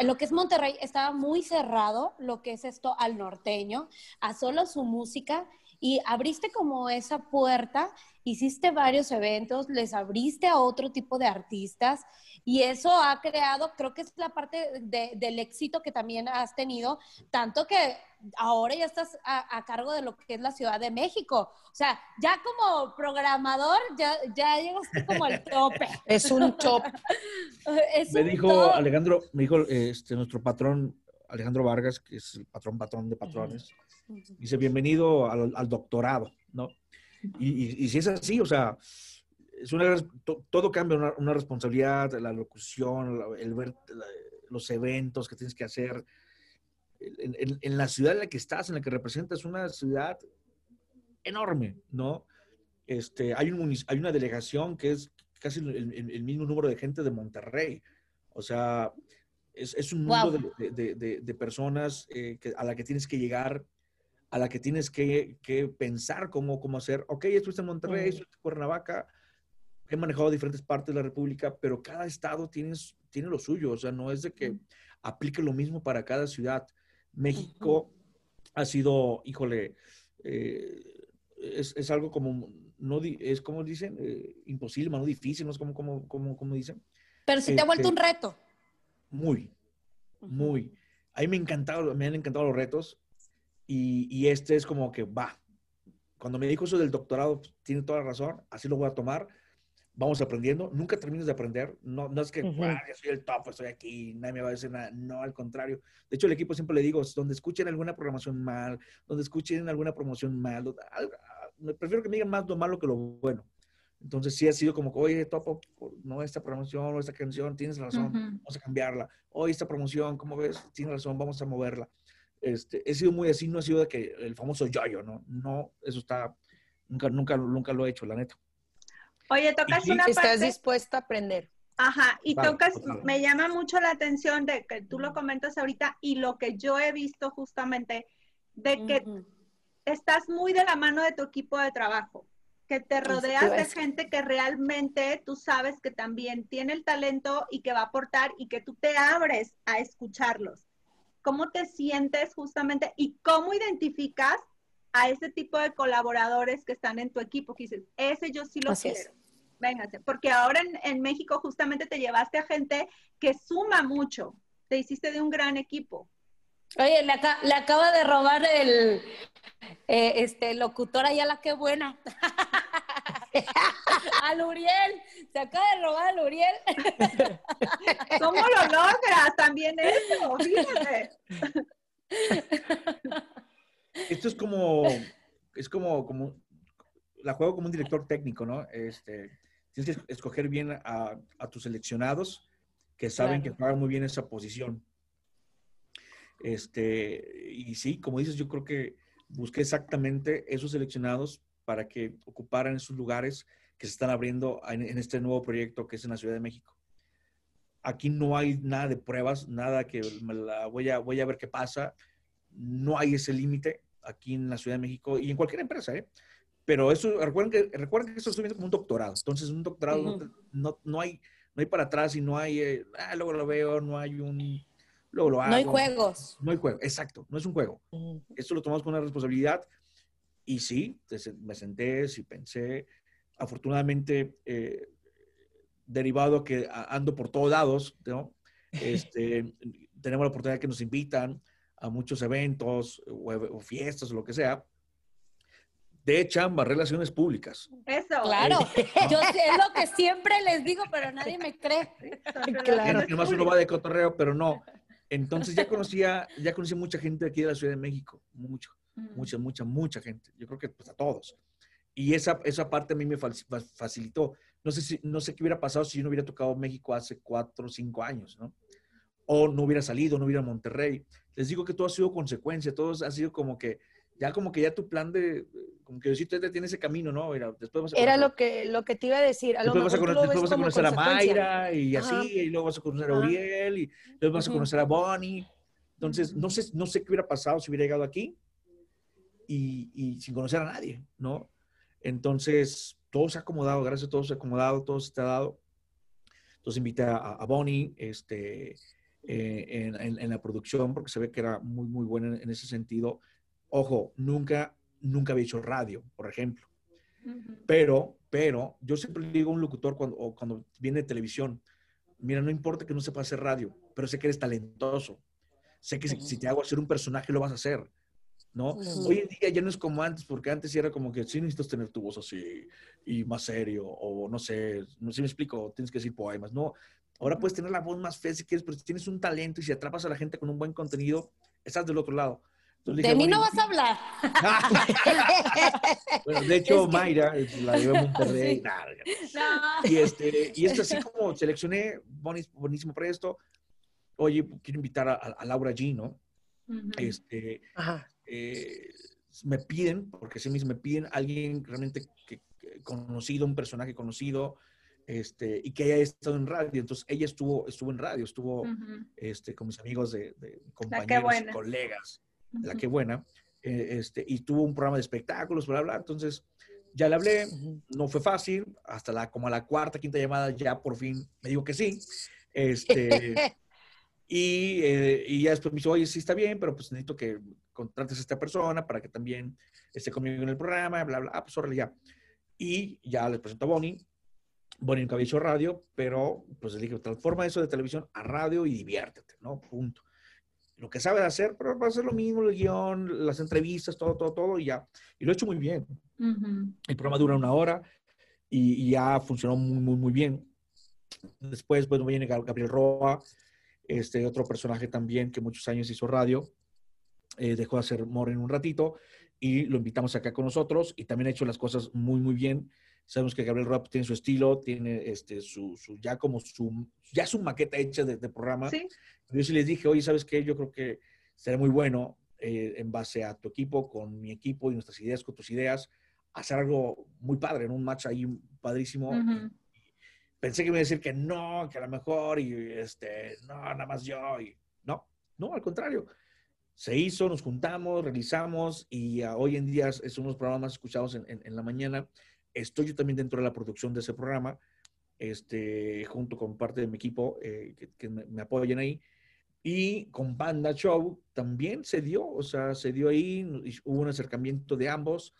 lo que es Monterrey estaba muy cerrado, lo que es esto al norteño, a solo su música y abriste como esa puerta, hiciste varios eventos, les abriste a otro tipo de artistas y eso ha creado, creo que es la parte del éxito que también has tenido, tanto que ahora ya estás a, cargo de lo que es la Ciudad de México. O sea, ya como programador, ya, ya llegaste como al tope. Es un top. me dijo Alejandro, me dijo este, nuestro patrón Alejandro Vargas, que es el patrón patrón de patrones, dice, bienvenido al, doctorado, ¿no? Y, si es así, o sea, es una, todo cambia, una, responsabilidad, la locución, el ver los eventos que tienes que hacer. En, la ciudad en la que estás, en la que representas, una ciudad enorme, ¿no? Este, hay, un, hay una delegación que es casi el mismo número de gente de Monterrey. O sea, es, un mundo de, personas eh, a la que tienes que llegar, a la que tienes que, pensar cómo, cómo hacer. Ok, estuviste en Monterrey, estuviste en Cuernavaca, he manejado diferentes partes de la República, pero cada estado tiene, tiene lo suyo. O sea, no es de que aplique lo mismo para cada ciudad. México ha sido, híjole, eh, es, algo como, no es como dicen, eh, imposible, no difícil, no es como, como, como, como dicen. Pero si te ha vuelto un este, reto. Muy, muy. A mí me, encantado, me han encantado los retos y, este es como que va. Cuando me dijo eso del doctorado, pues, tiene toda la razón, así lo voy a tomar. Vamos aprendiendo, nunca terminas de aprender. No, no es que yo soy el top, estoy aquí, nadie me va a decir nada. No, al contrario. De hecho, el equipo siempre le digo, donde escuchen alguna programación mal, donde escuchen alguna promoción mal, prefiero que me digan más lo malo que lo bueno. Entonces sí ha sido como, oye, topo, no esta promoción o esta canción, tienes razón, vamos a cambiarla. Oye, esta promoción, ¿cómo ves? Tienes razón, vamos a moverla. Este, he sido muy así, no ha sido de que el famoso yo-yo, ¿no? No, eso está, nunca, nunca, nunca lo he hecho, la neta. Oye, tocas una parte... Estás dispuesta a aprender. Ajá, y tocas, me llama mucho la atención de que tú lo comentas ahorita y lo que yo he visto justamente, de que estás muy de la mano de tu equipo de trabajo que te rodeas de gente que realmente tú sabes que también tiene el talento y que va a aportar y que tú te abres a escucharlos. ¿Cómo te sientes justamente y cómo identificas a ese tipo de colaboradores que están en tu equipo? Que dices, ese yo sí lo quiero. Véngase, porque ahora en, en México justamente te llevaste a gente que suma mucho, te hiciste de un gran equipo. Oye, le acaba de robar el eh, este locutor allá la que buena. al Uriel. Se acaba de robar al Uriel. ¿Cómo lo logras? También eso, fíjate. Esto es como, es como, como, la juego como un director técnico, ¿no? Este, tienes que escoger bien a, a tus seleccionados que saben Claro. que juegan muy bien esa posición. Este, y sí, como dices, yo creo que busqué exactamente esos seleccionados para que ocuparan esos lugares que se están abriendo en, en este nuevo proyecto que es en la Ciudad de México. Aquí no hay nada de pruebas, nada que me la voy a, voy a ver qué pasa. No hay ese límite aquí en la Ciudad de México y en cualquier empresa, ¿eh? Pero eso, recuerden que, recuerden que esto estoy viendo como un doctorado. Entonces, un doctorado no no, no hay, no hay para atrás y no hay, eh, ah, luego lo veo, no hay un, luego lo hago. No hay juegos. No hay juego, exacto, no es un juego. Esto lo tomamos con una responsabilidad y sí, me senté, sí pensé. Afortunadamente, eh, derivado a que ando por todos lados, ¿no? Este, tenemos la oportunidad que nos invitan a muchos eventos o, o fiestas o lo que sea, de chamba, relaciones públicas. Eso. Claro. Yo es lo que siempre les digo, pero nadie me cree. Claro. Gente que más uno va de cotorreo, pero no. Entonces ya conocía, ya conocí mucha gente aquí de la Ciudad de México, mucho, mucha, mucha, mucha gente. Yo creo que pues, a todos. Y esa, esa parte a mí me facilitó. No sé, si, no sé qué hubiera pasado si yo no hubiera tocado México hace cuatro o cinco años, ¿no? O no hubiera salido, no hubiera Monterrey. Les digo que todo ha sido consecuencia, todo ha sido como que, ya como que ya tu plan de, como que Diosito ya tiene ese camino, ¿no? Mira, después vas a Era conocer- lo que, lo que te iba a decir. A lo Después vas a, mejor lo ves después vas a conocer a. Mayra y así, Ajá. y luego vas a conocer a Ajá. Uriel y luego vas a conocer a Bonnie. Entonces, no sé, no sé qué hubiera pasado si hubiera llegado aquí y, y sin conocer a nadie, ¿no? Entonces, todo se ha acomodado, gracias a todo se ha acomodado, todo se te ha dado. Entonces invité a, a Bonnie este, eh, en, en- en la producción porque se ve que era muy, muy buena en, en ese sentido. Ojo, nunca, nunca había hecho radio, por ejemplo. Pero, pero, yo siempre digo a un locutor cuando, o cuando viene de televisión, mira, no importa que no sepa hacer radio, pero sé que eres talentoso. Sé que si, si te hago hacer un personaje, lo vas a hacer, ¿no? Ujú. Hoy en día ya no es como antes, porque antes sí era como que sí necesitas tener tu voz así y más serio, o no sé, no sé si me explico, tienes que decir poemas, ¿no? Ahora puedes tener la voz más fea si quieres, pero si tienes un talento y si atrapas a la gente con un buen contenido, estás del otro lado. Entonces De dije, mí no "Bonnie, vas a hablar. bueno, de hecho, Es que- Mayra la llevé a Monterrey. Sí. Nah, ya. No. y, este, y es así como seleccioné, bonis- buenísimo para esto. Oye, quiero invitar a, a Laura G, ¿no? Este, Ajá. eh, me piden, porque sí mismo me piden alguien realmente que, que- conocido, un personaje conocido, este, y que haya estado en radio. Entonces, ella estuvo, estuvo en radio, estuvo este, con mis amigos de, de compañeros, buena. colegas, la que buena, eh, este, y tuvo un programa de espectáculos, bla, bla. Entonces, ya le hablé, no fue fácil, hasta la, como a la cuarta, quinta llamada, ya por fin me dijo que sí. Este, y, eh, y ya después me dijo, oye, sí está bien, pero pues necesito que contrates a esta persona para que también esté conmigo en el programa, bla, bla, ah, pues órale, ya. Y ya les presento a Bonnie. Bonnie nunca había hecho radio, pero pues le dije, transforma eso de televisión a radio y diviértete, ¿no? Punto. Lo que sabes hacer, pero va a ser lo mismo, el guion, las entrevistas, todo, todo, todo, y ya. Y lo he hecho muy bien. El programa dura una hora y, y ya funcionó muy, muy, muy bien. Después, pues, viene Gab- Gabriel Roa, este otro personaje también que muchos años hizo radio. eh, dejó de hacer Morren un ratito y lo invitamos acá con nosotros y también ha hecho las cosas muy, muy bien. Sabemos que Gabriel pues, tiene su estilo, tiene este, su, su- ya como su, ya su maqueta hecha de, de programa. Sí. Yo sí les dije, oye, ¿sabes qué? Yo creo que sería muy bueno, eh, en base a tu equipo, con mi equipo y nuestras ideas, con tus ideas, hacer algo muy padre, en un match ahí padrísimo. Ujú. Pensé que me iba a decir que no, que a lo mejor, y este, no, nada más yo, y no, no, al contrario. Se hizo, nos juntamos, realizamos, y ah, hoy en día es, uno de los programas más escuchados en, en- en la mañana. Estoy yo también dentro de la producción de ese programa, este, junto con parte de mi equipo eh, que, que me, apoyan ahí. Y con Panda Show también se dio, o sea, se dio ahí, hubo un acercamiento de ambos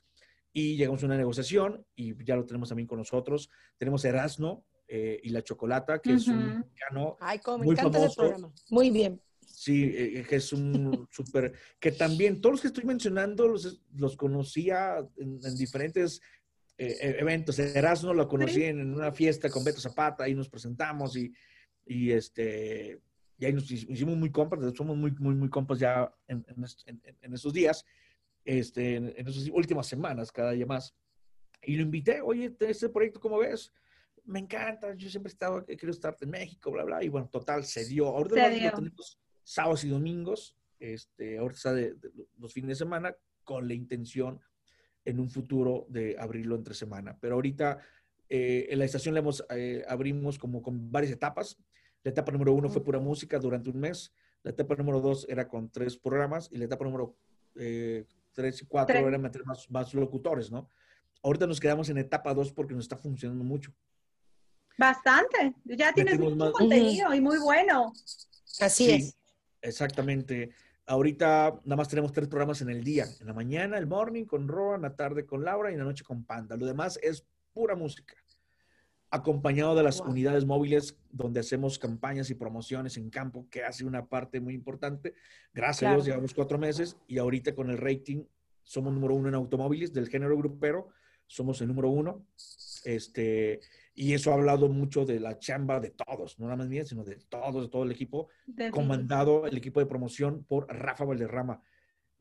y llegamos a una negociación y ya lo tenemos también con nosotros. Tenemos Erasmo eh, y la Chocolata, que es un mexicano Ay, cómo me Muy famoso. programa. Muy bien. Sí, eh, que es un súper, que también todos los que estoy mencionando los, los conocía en, diferentes eh, e, eventos. Erasmo lo conocí en, una fiesta con Beto Zapata, ahí nos presentamos y, y este, y ahí nos hicimos muy compas, somos muy, muy, muy compas ya en, en, esos días, este, en, esas últimas semanas, cada día más. Y lo invité, oye, este proyecto, ¿cómo ves? Me encanta, yo siempre he estado, quiero estar en México, bla, bla, y bueno, total, se dio. Ahorita se dio. tenemos sábados y domingos, este, ahorita está de, los fines de semana, con la intención en un futuro de abrirlo entre semana. Pero ahorita eh, en la estación le hemos, eh, abrimos como con varias etapas. La etapa número uno fue pura música durante un mes. La etapa número dos era con tres programas y la etapa número eh, tres y cuatro era meter más, más, locutores, ¿no? Ahorita nos quedamos en etapa dos porque nos está funcionando mucho. Bastante. Ya tienes mucho contenido y muy bueno. Así es. Exactamente. Ahorita nada más tenemos tres programas en el día. En la mañana, el morning con Roa, en la tarde con Laura y en la noche con Panda. Lo demás es pura música. Acompañado de las unidades móviles donde hacemos campañas y promociones en campo, que hace una parte muy importante. Gracias a Dios, llevamos cuatro meses y ahorita con el rating somos número uno en automóviles del género grupero. Somos el número uno. Este, y eso ha hablado mucho de la chamba de todos, no nada más mía, sino de todos, de todo el equipo, comandado el equipo de promoción por Rafa Valderrama,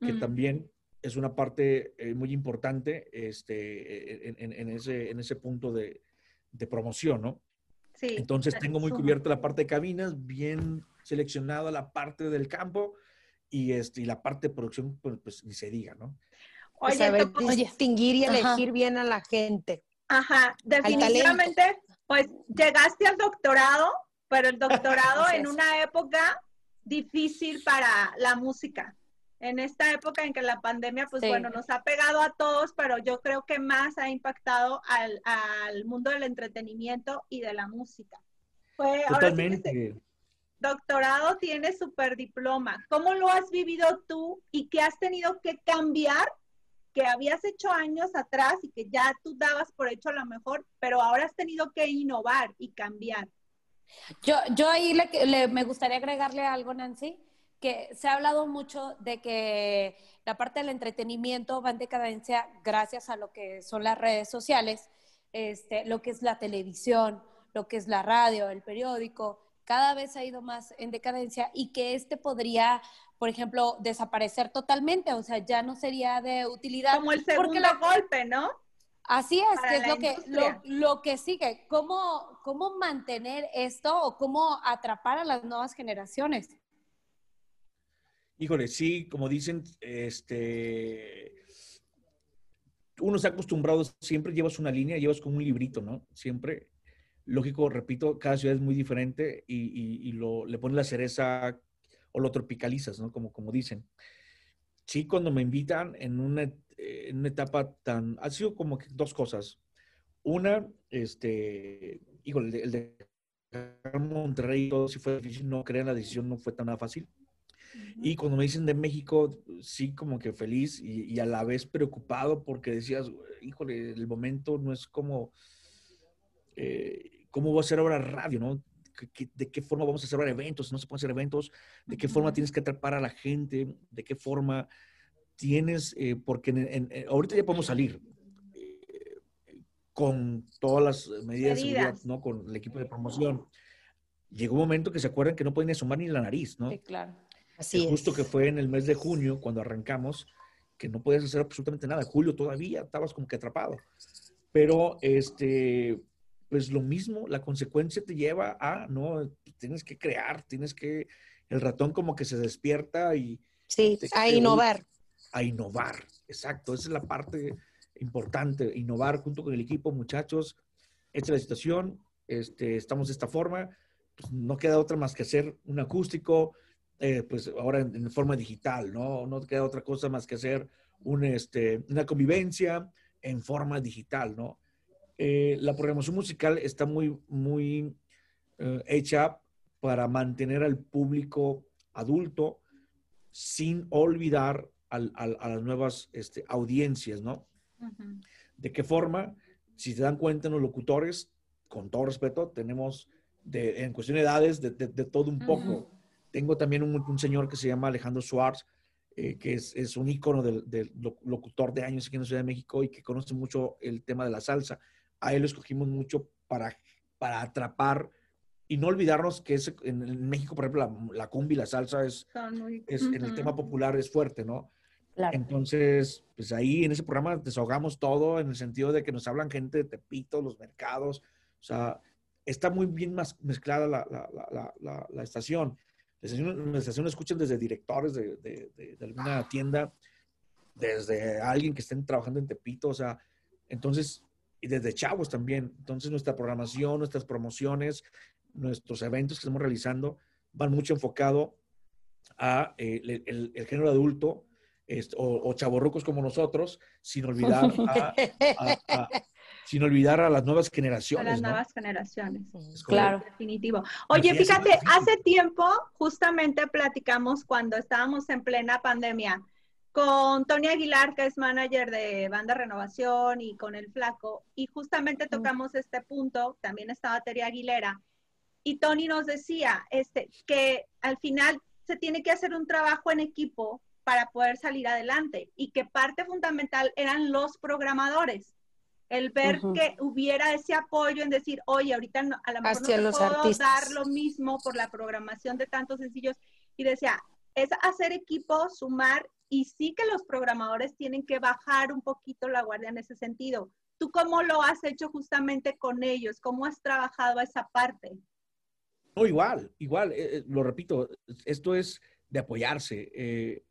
que también es una parte eh, muy importante este, en, ese, en ese punto de, de promoción, ¿no? Sí. Entonces tengo muy cubierta la parte de cabinas, bien seleccionada la parte del campo y, este, y la parte de producción, pues, pues ni se diga, ¿no? Oye, pues, distinguir y elegir bien a la gente. Ajá, definitivamente, pues llegaste al doctorado, pero el doctorado en una época difícil para la música. En esta época en que la pandemia, pues bueno, nos ha pegado a todos, pero yo creo que más ha impactado al, mundo del entretenimiento y de la música. Totalmente. doctorado tiene super diploma. ¿Cómo lo has vivido tú y qué has tenido que cambiar que habías hecho años atrás y que ya tú dabas por hecho a lo mejor, pero ahora has tenido que innovar y cambiar. Yo, yo ahí me gustaría agregarle algo, Nancy, que se ha hablado mucho de que la parte del entretenimiento va en decadencia gracias a lo que son las redes sociales, este, lo que es la televisión, lo que es la radio, el periódico, cada vez ha ido más en decadencia y que este podría por ejemplo, desaparecer totalmente, o sea, ya no sería de utilidad. Como el segundo golpe, ¿no? Así es, que es lo que, lo, que sigue. ¿Cómo, ¿Cómo mantener esto o cómo atrapar a las nuevas generaciones? Híjole, sí, como dicen, este, uno se ha acostumbrado, siempre llevas una línea, llevas como un librito, ¿no? Siempre, lógico, repito, cada ciudad es muy diferente y, y lo, le pones la cereza o lo tropicalizas, ¿no? Como, como dicen. Sí, cuando me invitan en una, en una etapa tan, ha sido como que dos cosas. Una, este, híjole, el de, Monterrey, todo sí fue difícil, no crean la decisión, no fue tan nada fácil. Y cuando me dicen de México, sí, como que feliz y, a la vez preocupado porque decías, híjole, el momento no es como, eh, ¿cómo va a ser ahora radio, no? De qué forma vamos a hacer eventos, no se pueden hacer eventos, de qué forma tienes que atrapar a la gente, de qué forma tienes, eh, porque ahorita ya podemos salir eh, con todas las medidas de seguridad, ¿no? Con el equipo de promoción. Llegó un momento que se acuerdan que no pueden asomar ni la nariz, ¿no? Sí, claro. Así es. Justo que fue en el mes de junio, cuando arrancamos, que no podías hacer absolutamente nada. Julio todavía estabas como que atrapado. Pero, este, pues lo mismo, la consecuencia te lleva a, no, tienes que crear, tienes que, el ratón como que se despierta y... Sí, a innovar. A innovar, exacto, esa es la parte importante, innovar junto con el equipo, muchachos, esta es la situación, este, estamos de esta forma, pues no queda otra más que hacer un acústico, eh, pues ahora en, forma digital, ¿no? No queda otra cosa más que hacer un, este, una convivencia en forma digital, ¿no? Eh, la programación musical está muy, muy eh, hecha para mantener al público adulto sin olvidar a las nuevas este, audiencias, ¿no? ¿De qué forma? Si se dan cuenta los locutores, con todo respeto, tenemos de, en cuestión de edades de, todo un poco. Tengo también un, un señor que se llama Alejandro Suárez, eh, que es, es, un ícono del, del, locutor de años aquí en la Ciudad de México y que conoce mucho el tema de la salsa. A él lo escogimos mucho para, para atrapar y no olvidarnos que es, en, en México, por ejemplo, la, la cumbia y la salsa es, muy, es uh -huh. en el tema popular es fuerte, ¿no? Claro. Entonces, pues ahí en ese programa desahogamos todo en el sentido de que nos hablan gente de Tepito, los mercados, o sea, está muy bien mezclada la, la, la, la, la estación. La estación, la estación escuchan desde directores de, de, de, de, alguna tienda, desde alguien que estén trabajando en Tepito, o sea, entonces, y desde chavos también. Entonces, nuestra programación, nuestras promociones, nuestros eventos que estamos realizando van mucho enfocado a eh, el, el, el, género adulto este, o, o chavorrucos como nosotros, sin olvidar a, a, a sin olvidar a las nuevas generaciones. A las ¿no? nuevas generaciones. Claro. Definitivo. Oye, fíjate, hace tiempo justamente platicamos cuando estábamos en plena pandemia con Tony Aguilar, que es manager de Banda Renovación, y con el Flaco, y justamente tocamos este punto, también estaba Tere Aguilera, y Tony nos decía este, que al final se tiene que hacer un trabajo en equipo para poder salir adelante y que parte fundamental eran los programadores el ver uh -huh. que hubiera ese apoyo en decir, oye, ahorita no, a lo mejor Hacia no te puedo artistas. dar lo mismo por la programación de tantos sencillos. Y decía, es hacer equipo, sumar, y sí que los programadores tienen que bajar un poquito la guardia en ese sentido. ¿Tú cómo lo has hecho justamente con ellos? ¿Cómo has trabajado esa parte? No, igual, igual, eh, eh lo repito, esto es de apoyarse. Eh,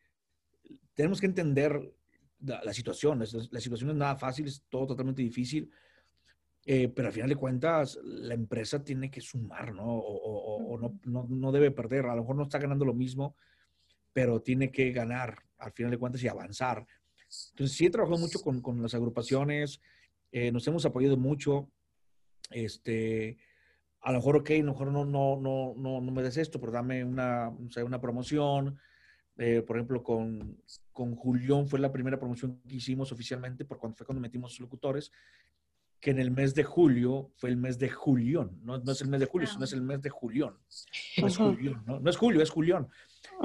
tenemos que entender la, la, situación. La situación no es nada fácil, es todo totalmente difícil. Eh, pero al final de cuentas, la empresa tiene que sumar, ¿no? O, o, o no, no, no, debe perder. A lo mejor no está ganando lo mismo, pero tiene que ganar al final de cuentas y avanzar. Entonces, sí he trabajado mucho con, con las agrupaciones, eh, nos hemos apoyado mucho. Este, a lo mejor, ok, a lo mejor no, no, no, no, no me des esto, pero dame una, o sea, una promoción. Eh, por ejemplo, con, con Julián fue la primera promoción que hicimos oficialmente, por cuando fue cuando metimos locutores, que en el mes de julio fue el mes de Julián, no, no es el mes de julio, sino es el mes de Julián. No es, Julián, ¿no? no es julio, es Julián.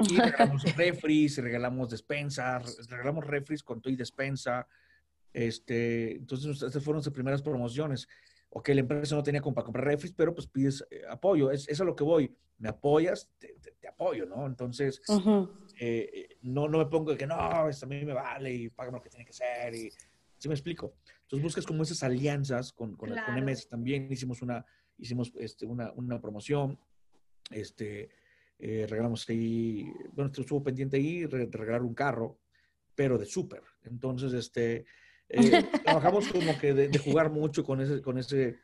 Y regalamos refris, regalamos despensas, regalamos refris con todo y despensa. Este, entonces, estas fueron las primeras promociones. Ok, la empresa no tenía como para comprar refris, pero pues pides eh, apoyo. Es, es, a lo que voy. Me apoyas, te, te, te apoyo, ¿no? Entonces, uh -huh. eh, no, no me pongo de que no, esto a mí me vale y págame lo que tiene que ser. Y, ¿Sí me explico? Entonces buscas como esas alianzas con, con, claro. con MS también. Hicimos una, hicimos este, una, una promoción. Este, eh, regalamos ahí, bueno, estuvo pendiente ahí regalar un carro, pero de súper. Entonces, este, eh, trabajamos como que de, de, jugar mucho con ese, con ese,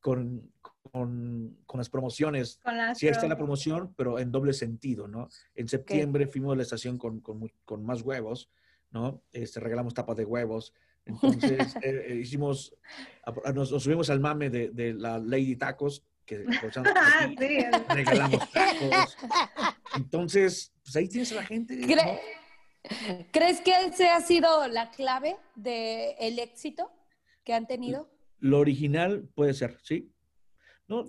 con, con, con las promociones. Con las sí, está la promoción, pero en doble sentido, ¿no? En septiembre okay. fuimos a la estación con, con, con, más huevos, ¿no? Este, regalamos tapas de huevos. Entonces, eh, hicimos, nos, nos, subimos al mame de, de la Lady Tacos, que aquí, sí. regalamos tacos. Entonces, pues ahí tienes a la gente. ¿Cre ¿no? ¿Crees que ese ha sido la clave del el éxito que han tenido? Lo original puede ser, sí. No,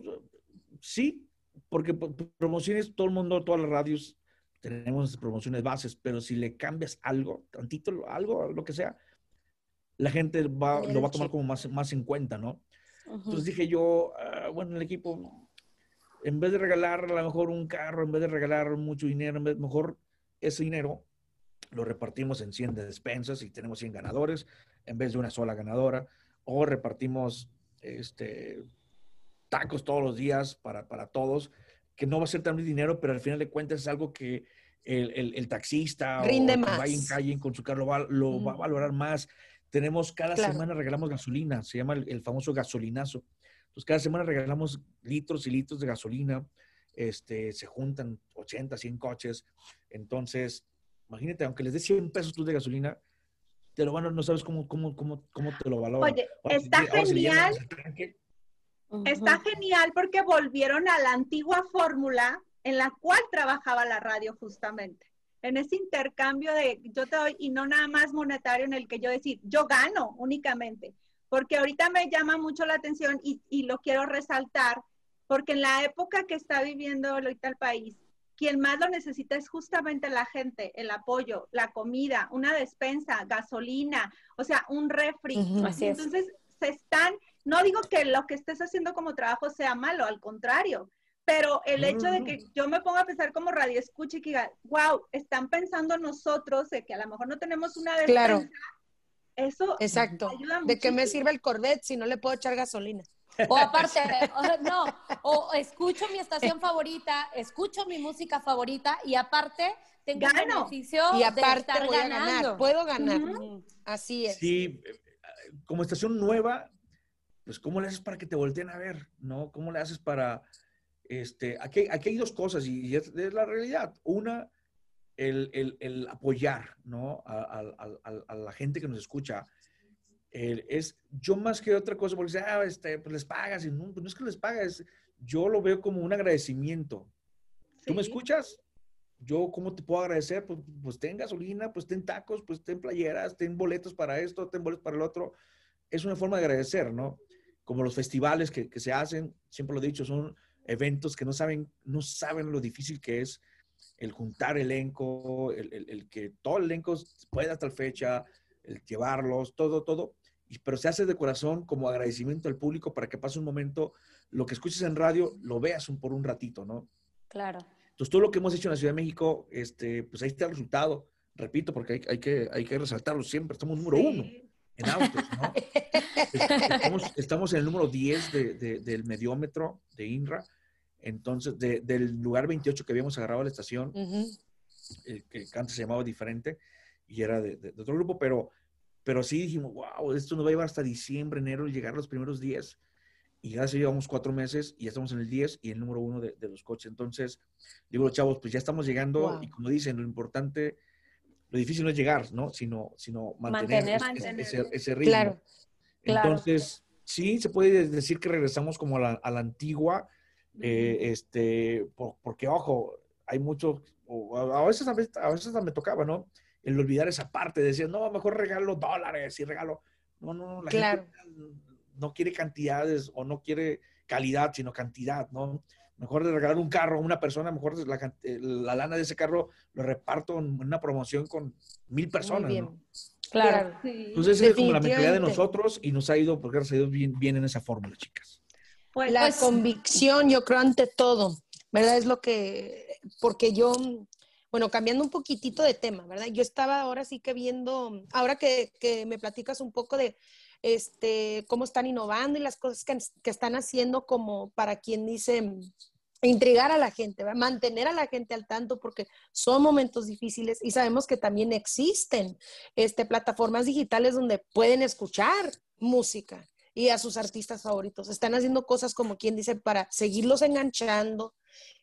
sí, porque promociones, todo el mundo, todas las radios tenemos promociones bases, pero si le cambias algo, tantito, algo, lo que sea, la gente va, lo va a tomar como más, más en cuenta, ¿no? Uh -huh. Entonces dije yo, uh, bueno, el equipo, en vez de regalar a lo mejor un carro, en vez de regalar mucho dinero, en vez, mejor ese dinero lo repartimos en 100 de despensas y tenemos 100 ganadores en vez de una sola ganadora, o repartimos este, tacos todos los días para, para todos, que no va a ser tan dinero, pero al final de cuentas es algo que el, el, el taxista Rinde o más. vaya en calle con su carro lo va, lo va a valorar más. Tenemos cada claro. semana regalamos gasolina, se llama el, el, famoso gasolinazo. Entonces, cada semana regalamos litros y litros de gasolina. Este, se juntan 80, 100 coches. Entonces, imagínate, aunque les des 100 pesos tú de gasolina, te lo van a, no sabes cómo, cómo, cómo, cómo te lo valoran. Oye, ahora, está si, genial. Si uh -huh. Está genial porque volvieron a la antigua fórmula en la cual trabajaba la radio justamente en ese intercambio de yo te doy y no nada más monetario en el que yo decir, yo gano únicamente, porque ahorita me llama mucho la atención y, y lo quiero resaltar, porque en la época que está viviendo ahorita el país, quien más lo necesita es justamente la gente, el apoyo, la comida, una despensa, gasolina, o sea, un refri. Entonces, se están, no digo que lo que estés haciendo como trabajo sea malo, al contrario, pero el hecho de que yo me ponga a pensar como radio escucha y que diga, wow, están pensando nosotros de que a lo mejor no tenemos una despensa, claro. eso Exacto. Ayuda ¿De qué me sirve el Corvette si no le puedo echar gasolina? O aparte, no, o escucho mi estación favorita, escucho mi música favorita y aparte tengo el beneficio y aparte de estar ganar, puedo ganar. Así es. Sí, como estación nueva, pues ¿cómo le haces para que te volteen a ver? ¿No? ¿Cómo le haces para este, aquí, aquí hay dos cosas y, es, la realidad. Una, el, apoyar ¿no? a, la gente que nos escucha. es yo más que otra cosa, porque ah, este, pues les pagas, y no, pues no es que les pagas, yo lo veo como un agradecimiento. ¿Tú me escuchas? Yo, ¿cómo te puedo agradecer? Pues, pues ten gasolina, pues ten tacos, pues ten playeras, ten boletos para esto, ten boletos para el otro. Es una forma de agradecer, ¿no? Como los festivales que, que se hacen, siempre lo he dicho, son eventos que no saben, no saben lo difícil que es el juntar elenco, el, que todo el elenco pueda hasta la fecha, el llevarlos, todo, todo. pero se hace de corazón como agradecimiento al público para que pase un momento, lo que escuches en radio, lo veas un, por un ratito, ¿no? Claro. Entonces, todo lo que hemos hecho en la Ciudad de México, este, pues ahí está el resultado. Repito, porque hay, que, hay que resaltarlo siempre. Estamos número uno en autos, ¿no? estamos, en el número 10 del mediómetro de INRA. Entonces, del lugar 28 que habíamos agarrado a la estación, eh, que antes se llamaba diferente y era de, otro grupo, pero, pero sí dijimos, wow, esto nos va a llevar hasta diciembre, enero, llegar a los primeros 10. Y ya se llevamos cuatro meses y ya estamos en el 10 y el número uno de, los coches. Entonces, digo, los chavos, pues ya estamos llegando y como dicen, lo importante, lo difícil no es llegar, ¿no? Sino, sino mantener, Ese, ritmo. Claro, Entonces, sí, se puede decir que regresamos como a la, a la antigua, eh, este, porque, ojo, hay mucho, a veces, a veces, me tocaba, ¿no? El olvidar esa parte, decir, no, mejor regalo dólares y regalo. No, no, la gente no quiere cantidades o no quiere calidad, sino cantidad, ¿no? Mejor de regalar un carro a una persona, mejor la, la, lana de ese carro lo reparto en una promoción con mil personas, ¿no? Claro. Entonces, es como la mentalidad de nosotros y nos ha ido, porque gracias a Dios, bien, bien en esa fórmula, chicas. Pues, la pues, convicción, yo creo, ante todo, ¿verdad? Es lo que, porque yo, bueno, cambiando un poquitito de tema, ¿verdad? Yo estaba ahora sí que viendo, ahora que, que me platicas un poco de este, cómo están innovando y las cosas que, que están haciendo como para quien dice intrigar a la gente, ¿verdad? mantener a la gente al tanto porque son momentos difíciles y sabemos que también existen este, plataformas digitales donde pueden escuchar música y a sus artistas favoritos. Están haciendo cosas como quien dice para seguirlos enganchando.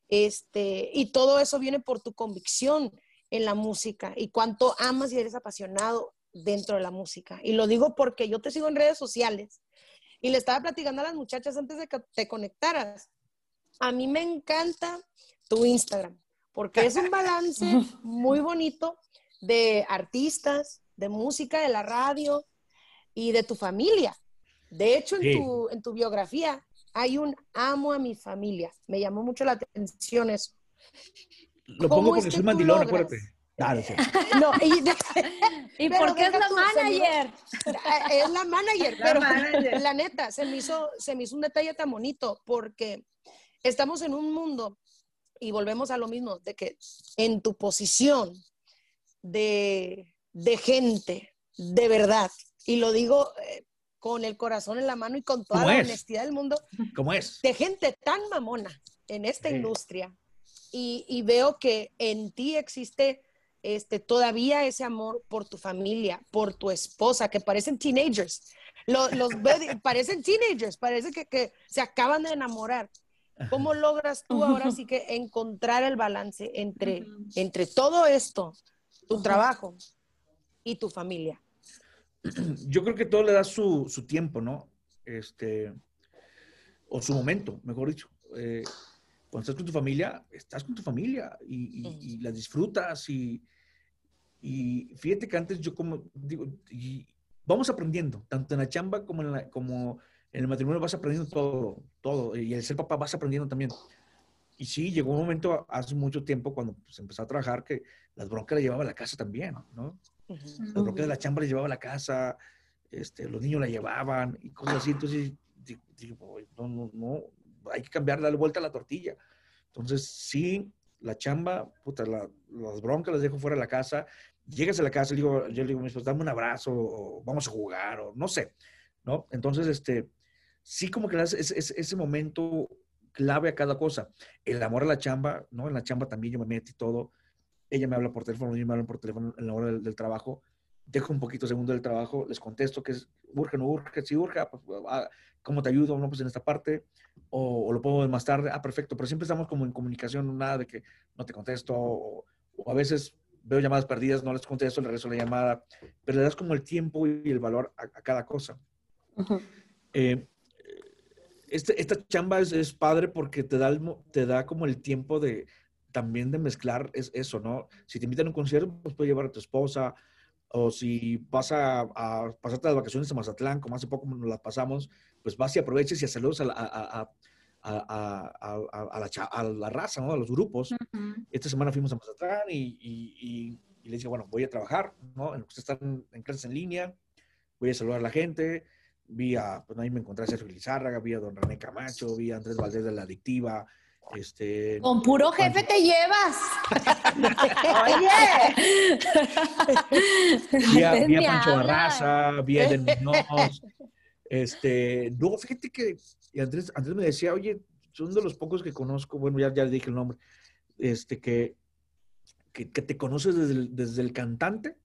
Este, y todo eso viene por tu convicción en la música y cuánto amas y eres apasionado dentro de la música. Y lo digo porque yo te sigo en redes sociales y le estaba platicando a las muchachas antes de que te conectaras. A mí me encanta tu Instagram porque es un balance muy bonito de artistas, de música, de la radio y de tu familia. De hecho, en, tu, en tu biografía hay un amo a mi familia. Me llamó mucho la atención eso. Lo pongo porque soy mandilón, acuérdate. no, y, ¿Y por qué es la manager? es la manager, pero la neta, se me, hizo, se me hizo un detalle tan bonito porque estamos en un mundo y volvemos a lo mismo, de que en tu posición de, de gente, de verdad, y lo digo eh, con el corazón en la mano y con toda la honestidad del mundo. ¿Cómo es? De gente tan mamona en esta industria. Y, veo que en ti existe este, todavía ese amor por tu familia, por tu esposa, que parecen teenagers. Los, parecen teenagers, parece que, se acaban de enamorar. ¿Cómo logras tú ahora sí que encontrar el balance entre, entre todo esto, tu trabajo y tu familia? yo creo que todo le da su, tiempo, ¿no? Este, o su momento, mejor dicho. Eh, cuando estás con tu familia, estás con tu familia y, la disfrutas y, y, fíjate que antes yo como digo, vamos aprendiendo, tanto en la chamba como en, la, como en el matrimonio vas aprendiendo todo, todo, y el ser papá vas aprendiendo también. y sí, llegó un momento hace mucho tiempo cuando pues, empezó a trabajar que las broncas las llevaba a la casa también, ¿no? Las broncas de la chamba las llevaba a la casa, este, los niños la llevaban y cosas así. Entonces, digo, no, no, no, hay que cambiar, darle vuelta a la tortilla. Entonces, sí, la chamba, puta, las broncas las dejo fuera de la casa. Llegas a la casa, digo, yo le digo, pues dame un abrazo, o vamos a jugar, o no sé, ¿no? Entonces, este, sí como que es, ese momento clave a cada cosa. El amor a la chamba, ¿no? En la chamba también yo me meto y todo. Ella me habla por teléfono, yo me hablo por teléfono en la hora del, trabajo. Dejo un poquito segundo del trabajo, les contesto que es urge, no urge, si urge, ah, pues, ah, ¿cómo te ayudo? No, pues en esta parte, o, lo puedo más tarde, ah, perfecto, pero siempre estamos como en comunicación, nada de que no te contesto, o, a veces veo llamadas perdidas, no les contesto, le regreso la llamada, pero le das como el tiempo y el valor a, cada cosa. Este, esta chamba es, padre porque te da, te da como el tiempo de también de mezclar es, eso, ¿no? Si te invitan a un concierto, pues puedes llevar a tu esposa, o si vas a, pasarte las vacaciones en Mazatlán, como hace poco nos las pasamos, pues vas y aproveches y saludos a la, a, a, la, raza, ¿no? A los grupos. Esta semana fuimos a Mazatlán y, y, y, le dije, bueno, voy a trabajar, ¿no? Ustedes están en clases en línea, voy a saludar a la gente, vi a, pues ahí me encontré a Sergio Lizárraga, vi a don René Camacho, vi a Andrés Valdés de la Adictiva, este... Con puro jefe te llevas. Oye. vi a, vi a Pancho Barraza, vi a Eden Este, no, fíjate que Andrés, Andrés me decía, oye, son de los pocos que conozco, bueno, ya, ya dije el nombre, este, que, que, te conoces desde el, desde el cantante,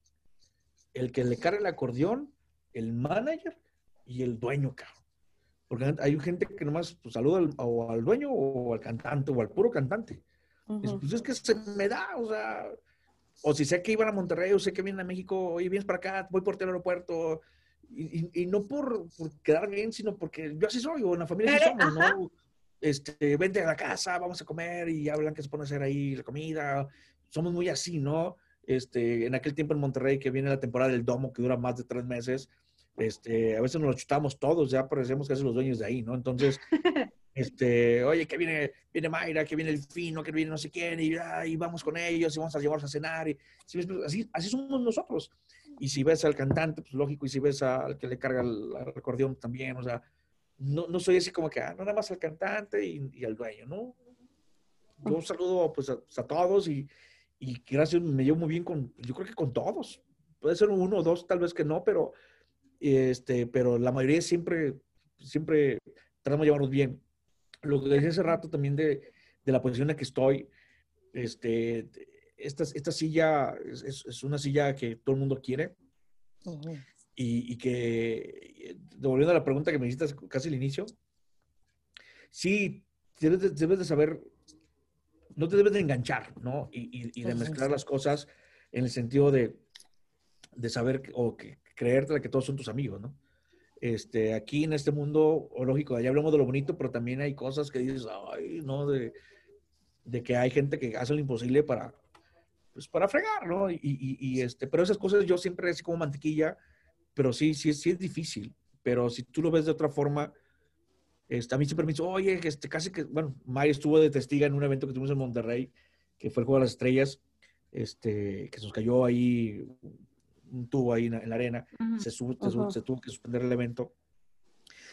el que le carga el acordeón, el manager y el dueño, cabrón. Porque hay gente que nomás pues, saluda al, o al dueño o al cantante o al puro cantante. Pues es que se me da, o sea, o si sé que iban a Monterrey o sé que vienen a México, oye, vienes para acá, voy por el aeropuerto. Y, y, no por, por, quedar bien, sino porque yo así soy, o en la familia así somos, ¿no? Este, vente a la casa, vamos a comer y hablan que se pone a hacer ahí la comida. Somos muy así, ¿no? Este, en aquel tiempo en Monterrey que viene la temporada del domo que dura más de tres meses, este, a veces nos lo chutamos todos, ya parecemos que somos los dueños de ahí, ¿no? Entonces, este, oye, que viene, viene Mayra, que viene el Fino, que viene no sé quién, y, y vamos con ellos, y vamos a llevarlos a cenar, y, así, así somos nosotros. Y si ves al cantante, pues lógico, y si ves al que le carga el, acordeón también, o sea, no, no, soy así como que, ah, no nada más al cantante y, al dueño, ¿no? Yo saludo pues a, todos y, y gracias, me llevo muy bien con, yo creo que con todos. Puede ser uno o dos, tal vez que no, pero este, pero la mayoría siempre, siempre tratamos de llevarnos bien. Lo que decía hace rato también de, de la posición en la que estoy, este, esta, esta silla es, es, una silla que todo el mundo quiere y, y, que, devolviendo a la pregunta que me hiciste casi al inicio, sí, debes de, debes de saber, no te debes de enganchar, ¿no? Y, y, de mezclar las cosas en el sentido de, de saber o que, creerte que todos son tus amigos, ¿no? Este, aquí en este mundo, o lógico, ya hablamos de lo bonito, pero también hay cosas que dices, ay, ¿no? De, de que hay gente que hace lo imposible para, pues, para fregar, ¿no? Y, y, este, pero esas cosas yo siempre así como mantequilla, pero sí, sí, sí es difícil. Pero si tú lo ves de otra forma, este, a mí siempre me dice, oye, este, casi que, bueno, May estuvo de testiga en un evento que tuvimos en Monterrey, que fue el Juego de las Estrellas, este, que se nos cayó ahí un tubo ahí en, la arena, se, se, tuvo que suspender el evento.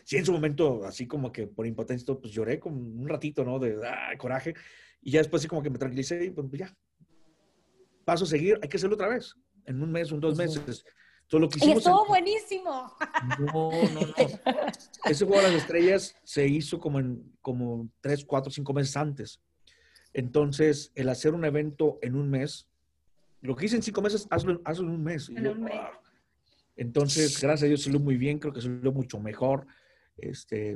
Sí, en su momento, así como que por impotencia, pues lloré como un ratito, ¿no? De coraje. Y ya después, así como que me tranquilicé y pues ya. Paso a seguir, hay que hacerlo otra vez. En un mes, un dos meses. Todo lo que hicimos y estuvo buenísimo. No, no, no. Ese juego de las estrellas se hizo como en como tres, cuatro, cinco meses antes. Entonces, el hacer un evento en un mes lo que hice en cinco meses, hazlo, hazlo en un mes. Entonces, gracias a Dios salió muy bien, creo que salió mucho mejor. Este,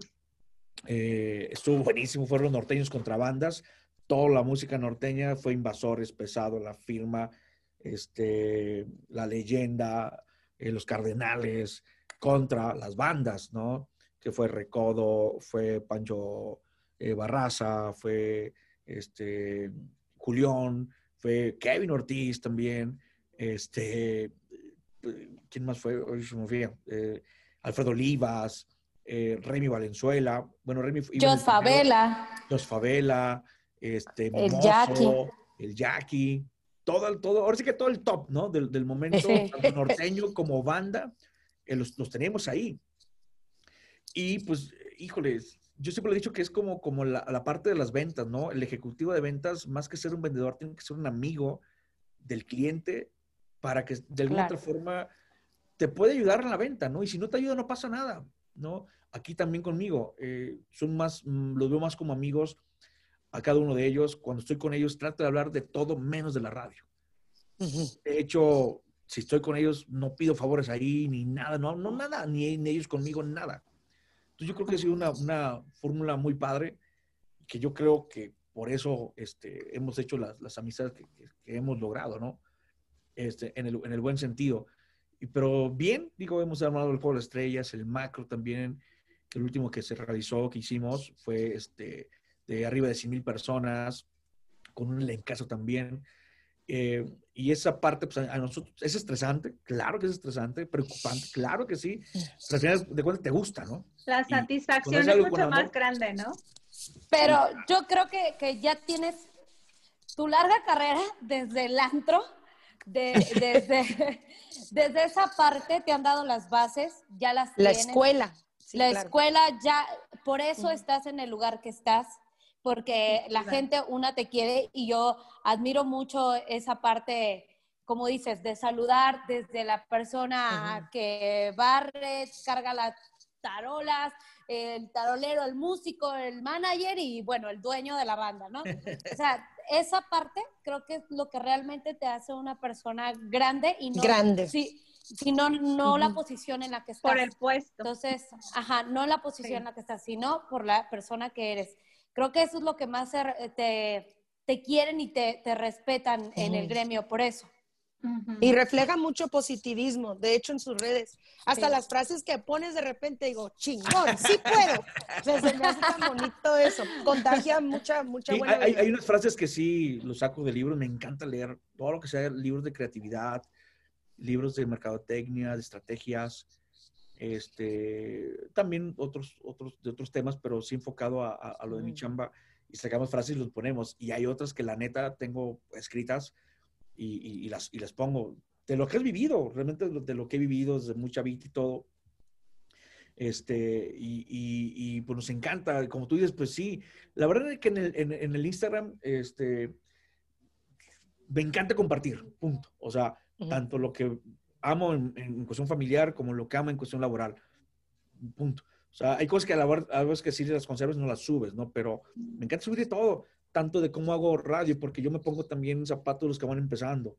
eh, estuvo buenísimo, fueron los norteños contra bandas. Toda la música norteña fue Invasores, Pesado, La Firma, este, La Leyenda, eh, Los Cardenales, contra las bandas, ¿no? Que fue Recodo, fue Pancho eh, Barraza, fue este, Julián, fue Kevin Ortiz también, este, ¿quién más fue? Eh, Alfredo Olivas, eh, Remy Valenzuela, bueno, Remy... Jos Favela. Jos Favela, este, El Jackie. el Jackie, todo, todo, ahora sí que todo el top, ¿no? Del, del momento, tanto norteño como banda, eh, los, los tenemos ahí. Y pues, híjoles, yo siempre le he dicho que es como, como la, la parte de las ventas, ¿no? El ejecutivo de ventas, más que ser un vendedor, tiene que ser un amigo del cliente para que de alguna Claro. otra forma te puede ayudar en la venta, ¿no? Y si no te ayuda, no pasa nada, ¿no? Aquí también conmigo, eh, son más, mm, los veo más como amigos a cada uno de ellos. Cuando estoy con ellos, trato de hablar de todo menos de la radio. De hecho, si estoy con ellos, no pido favores ahí, ni nada, no, no nada, ni, ni ellos conmigo, nada. Entonces yo creo que ha sido una, una fórmula muy padre, que yo creo que por eso este, hemos hecho las, las amistades que, que- que hemos logrado, ¿no? Este, en, el, en el buen sentido. Y, pero bien, digo, hemos armado el Juego de las Estrellas, el macro también, que el último que se realizó, que hicimos, fue este, de arriba de 100 mil personas, con un elencazo también. Eh, y esa parte, pues a, a nosotros, es estresante, claro que es estresante, preocupante, claro que sí. Pero al final de cuentas te gusta, ¿no? La satisfacción es mucho amor- más grande, ¿no? Pero yo creo que, que ya tienes tu larga carrera desde el antro, de- desde, desde esa parte te han dado las bases, ya las La tienes. escuela. Sí, la claro. escuela ya, por eso estás en el lugar que estás, porque la Claro. gente, una, te quiere y yo admiro mucho esa parte, como dices, de saludar desde la persona que barre, carga las tarolas, el tarolero, el músico, el manager y bueno, el dueño de la banda, ¿no? O sea, esa parte creo que es lo que realmente te hace una persona grande y no, Grande. Sí, si no, no la posición en la que estás. Por el puesto. Entonces, ajá, no la posición Sí. en la que estás, sino por la persona que eres. Creo que eso es lo que más se- te, te quieren y te, te respetan en el gremio, por eso. Y refleja mucho positivismo, de hecho, en sus redes. Hasta Sí. las frases que pones de repente digo, chingón, sí puedo. O sea, se me hace tan bonito eso. Contagia mucha, mucha Sí, buena hay, hay- unas frases que sí los saco de libros, me encanta leer todo lo que sea libros de creatividad, libros de mercadotecnia, de estrategias, este, también otros, otros, de otros temas, pero sí enfocado a, a- a lo de mi chamba y sacamos frases y los ponemos. Y hay otras que la neta tengo escritas y, y- y las, y las pongo de lo que has vivido, realmente de lo, de lo que he vivido desde mucha vida y todo. Este, y, y- pues nos encanta, como tú dices, pues sí, la verdad es que en el, en- en el Instagram, este, me encanta compartir, punto. O sea, tanto lo que amo en, en cuestión familiar como lo que amo en cuestión laboral, punto. O sea, hay cosas que a la veces que sí las conservas no las subes, ¿no? Pero me encanta subir de todo, tanto de cómo hago radio, porque yo me pongo también zapatos los que van empezando.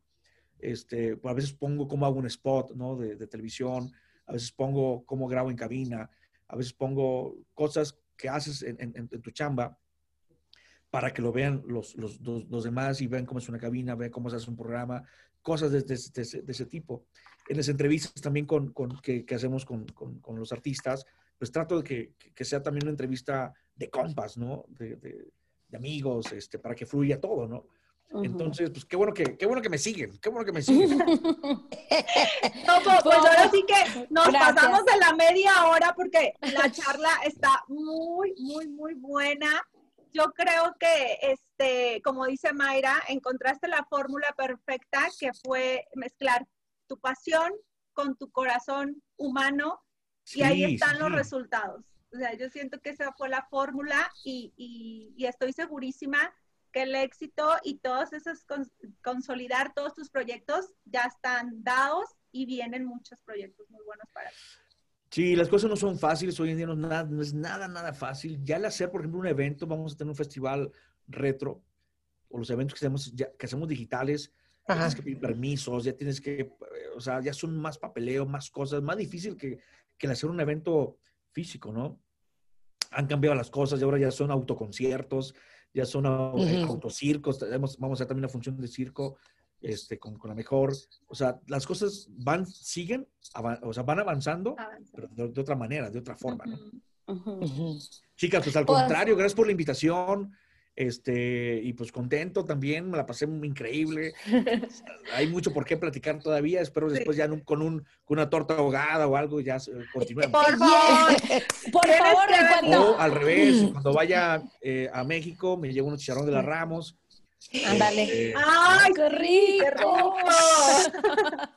Este, a veces pongo cómo hago un spot, ¿no? De, de televisión, a veces pongo cómo grabo en cabina, a veces pongo cosas que haces en, en- en tu chamba para que lo vean los, los, los- los demás y vean cómo es una cabina, vean cómo se hace un programa, cosas de, de- de ese- de ese tipo. En las entrevistas también con, con- que, que hacemos con, con- con los artistas, pues trato de que, que- que sea también una entrevista de compas, ¿no? De, de- de amigos, este, para que fluya todo, ¿no? Entonces, pues qué bueno que, qué bueno que me siguen, qué bueno que me siguen. No, pues, pues ahora sí que nos Gracias. pasamos de la media hora porque la charla está muy, muy, muy buena. Yo creo que, este, como dice Mayra, encontraste la fórmula perfecta que fue mezclar tu pasión con tu corazón humano y ahí están sí, los resultados. O sea, yo siento que esa fue la fórmula y, y- y estoy segurísima que el éxito y todos esos cons- consolidar todos tus proyectos ya están dados y vienen muchos proyectos muy buenos para ti. Sí, las cosas no son fáciles, hoy en día no es nada, no es nada, nada fácil. Ya al hacer, por ejemplo, un evento, vamos a tener un festival retro, o los eventos que hacemos, ya- que hacemos digitales, ya tienes que pedir permisos, ya tienes que, eh, o sea, ya son más papeleo, más cosas, más difícil que, que el hacer un evento físico, ¿no? Han cambiado las cosas y ahora ya son autoconciertos, ya son au- eh, Ujú. autocircos, vamos a hacer también una función de circo este, con, con la mejor, o sea, las cosas van, siguen, avan- o sea, van avanzando, Avanza. pero de, de otra manera, de otra forma, ¿no? Ujú. Ujú. Chicas, pues al Pues- contrario, gracias por la invitación. Este, y pues contento también, me la pasé muy increíble. Hay mucho por qué platicar todavía. Espero después ya en un- con, un, con una torta ahogada o algo ya eh, continuemos. Por favor. Por favor, O al revés, cuando vaya eh, a México, me llevo unos chicharrón de las Ramos. Ándale. Eh, ¡Ay, ¡Qué qué rico! rico!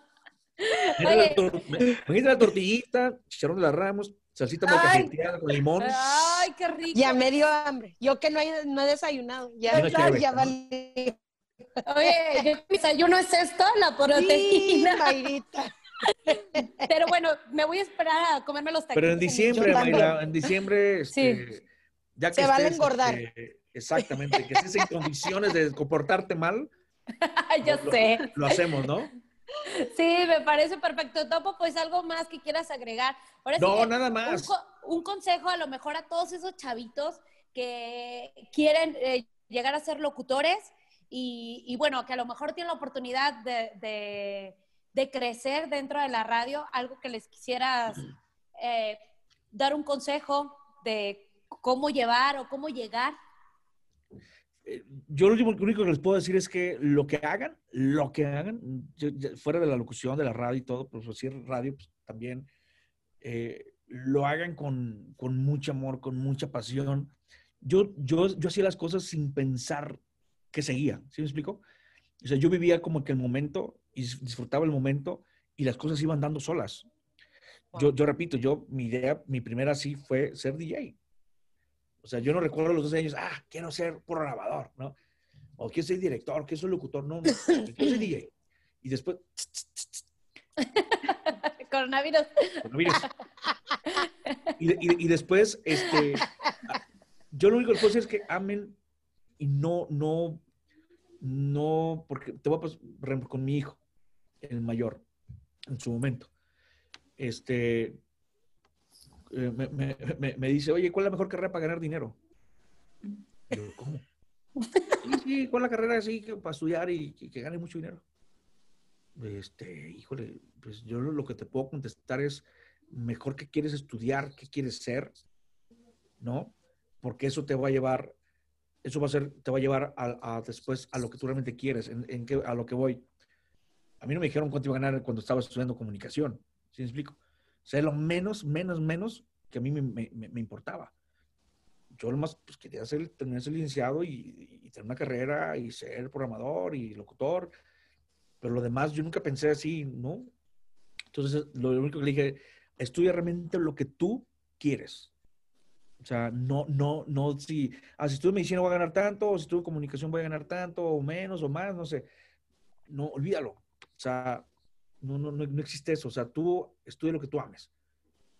imagínate la la tortillita, chicharrón de las Ramos, salsita Ay. molcajeteada con limón. ¡Ay, qué rico! Ya me dio hambre. Yo que no he, no he desayunado. Ya, ya, ya ¿no? valí. Oye, yo, mi desayuno es esto, la Sí, proteína. Mayrita. Pero bueno, me voy a esperar a comerme los taquitos. Pero en diciembre, también. Mayra, en diciembre, este, ya que Se vale estés, engordar. este, exactamente, que estés en condiciones de comportarte mal, ya lo- sé. lo hacemos, ¿no? Sí, me parece perfecto. Topo, pues algo más que quieras agregar. Ahora No, nada más. un consejo a lo mejor a todos esos chavitos que quieren eh, llegar a ser locutores y, y, bueno, que a lo mejor tienen la oportunidad de, de- de crecer dentro de la radio, algo que les quisieras eh, dar un consejo de cómo llevar o cómo llegar. Eh, Yo lo único, que les puedo decir es que lo que hagan, lo que hagan, yo- fuera de la locución, de la radio y todo, pues decir radio pues, también, eh, lo hagan con, con mucho amor, con mucha pasión. Yo, yo, yo hacía las cosas sin pensar que seguía, ¿sí me explico? O sea, yo vivía como que el momento y dis- disfrutaba el momento y las cosas iban dando solas. Yo, yo repito, yo, mi idea, mi primera sí fue ser DJ. O sea, yo no recuerdo a los 12 años, ah, quiero ser programador, ¿no? O quiero ser director, quiero ser locutor, no, no, quiero ser DJ. Y después, Coronavirus. coronavirus. Y, de- y de- y después, este, yo lo único que puedo decir es que amen y no, no, no, porque te voy a pasar por ejemplo, con mi hijo, el mayor, en su momento. Este, eh, me, me- me- dice, oye, ¿cuál es la mejor carrera para ganar dinero? Y yo, ¿cómo? Sí, sí, ¿cuál es la carrera así para estudiar y, y que gane mucho dinero? Este, híjole, pues yo lo, que te puedo contestar es, mejor que quieres estudiar, qué quieres ser, ¿no? Porque eso te va a llevar, eso va a ser, te va a llevar a, a después a lo que tú realmente quieres, en, en a lo que voy. A mí no me dijeron cuánto iba a ganar cuando estaba estudiando comunicación, ¿sí me explico? O sea, lo menos, menos, menos que a mí me, me- me- importaba. Yo lo más pues, quería ser, terminar ser licenciado y, y tener una carrera y ser programador y locutor, pero lo demás yo nunca pensé así, ¿no? Entonces, lo único que le dije, estudia realmente lo que tú quieres. O sea, no, no, no, si, ah, si estudio medicina voy a ganar tanto, o si estudio comunicación voy a ganar tanto, o menos, o más, no sé. No, olvídalo. O sea, no, no, no, no existe eso. O sea, tú estudia lo que tú ames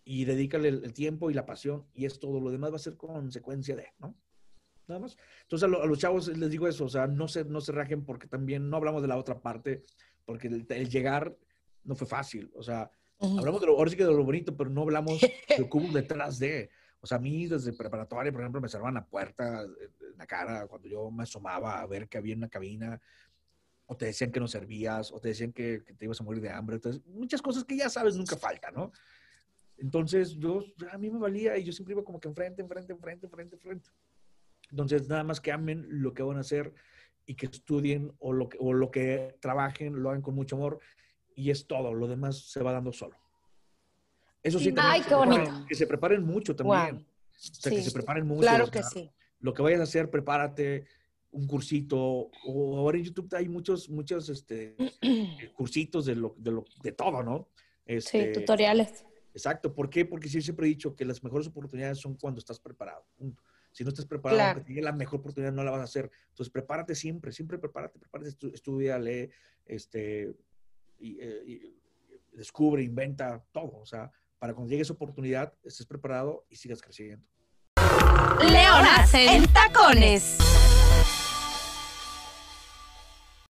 y dedícale el, el tiempo y la pasión y es todo. Lo demás va a ser consecuencia de, ¿no? Nada más. Entonces, a, lo- a los chavos les digo eso, o sea, no se, no se rajen porque también no hablamos de la otra parte, porque el, el llegar no fue fácil. O sea, hablamos de lo, ahora sí que de lo bonito, pero no hablamos de hubo detrás de. O sea, a mí desde preparatoria, por ejemplo, me cerraban la puerta en la cara cuando yo me asomaba a ver que había una cabina, o te decían que no servías, o te decían que, que te ibas a morir de hambre. Entonces, muchas cosas que ya sabes nunca faltan, ¿no? Entonces, yo, a mí me valía y yo siempre iba como que enfrente, enfrente, enfrente, enfrente, enfrente. Entonces, nada más que amen lo que van a hacer y que estudien o lo que, o lo que trabajen, lo hagan con mucho amor y es todo. Lo demás se va dando solo. Eso sí, Sí. también Ay, que qué bonito. Que se preparen mucho también. Wow. O sea, que Sí, se preparen mucho. Claro o que sí. Lo que vayas a hacer, prepárate un cursito. O ahora en YouTube hay muchos, muchos este, cursitos de, lo, de, lo, de todo, ¿no? Sí, Este, tutoriales. Exacto. ¿Por qué? Porque sí siempre he dicho que las mejores oportunidades son cuando estás preparado. punto. Si no estás preparado, Claro. aunque te llegue la mejor oportunidad, no la vas a hacer. Entonces, prepárate siempre, siempre prepárate, prepárate, estu- estudia, lee, este, y, eh, y descubre, inventa, todo. O sea, para cuando llegue esa oportunidad, estés preparado y sigas creciendo. Leonas en tacones.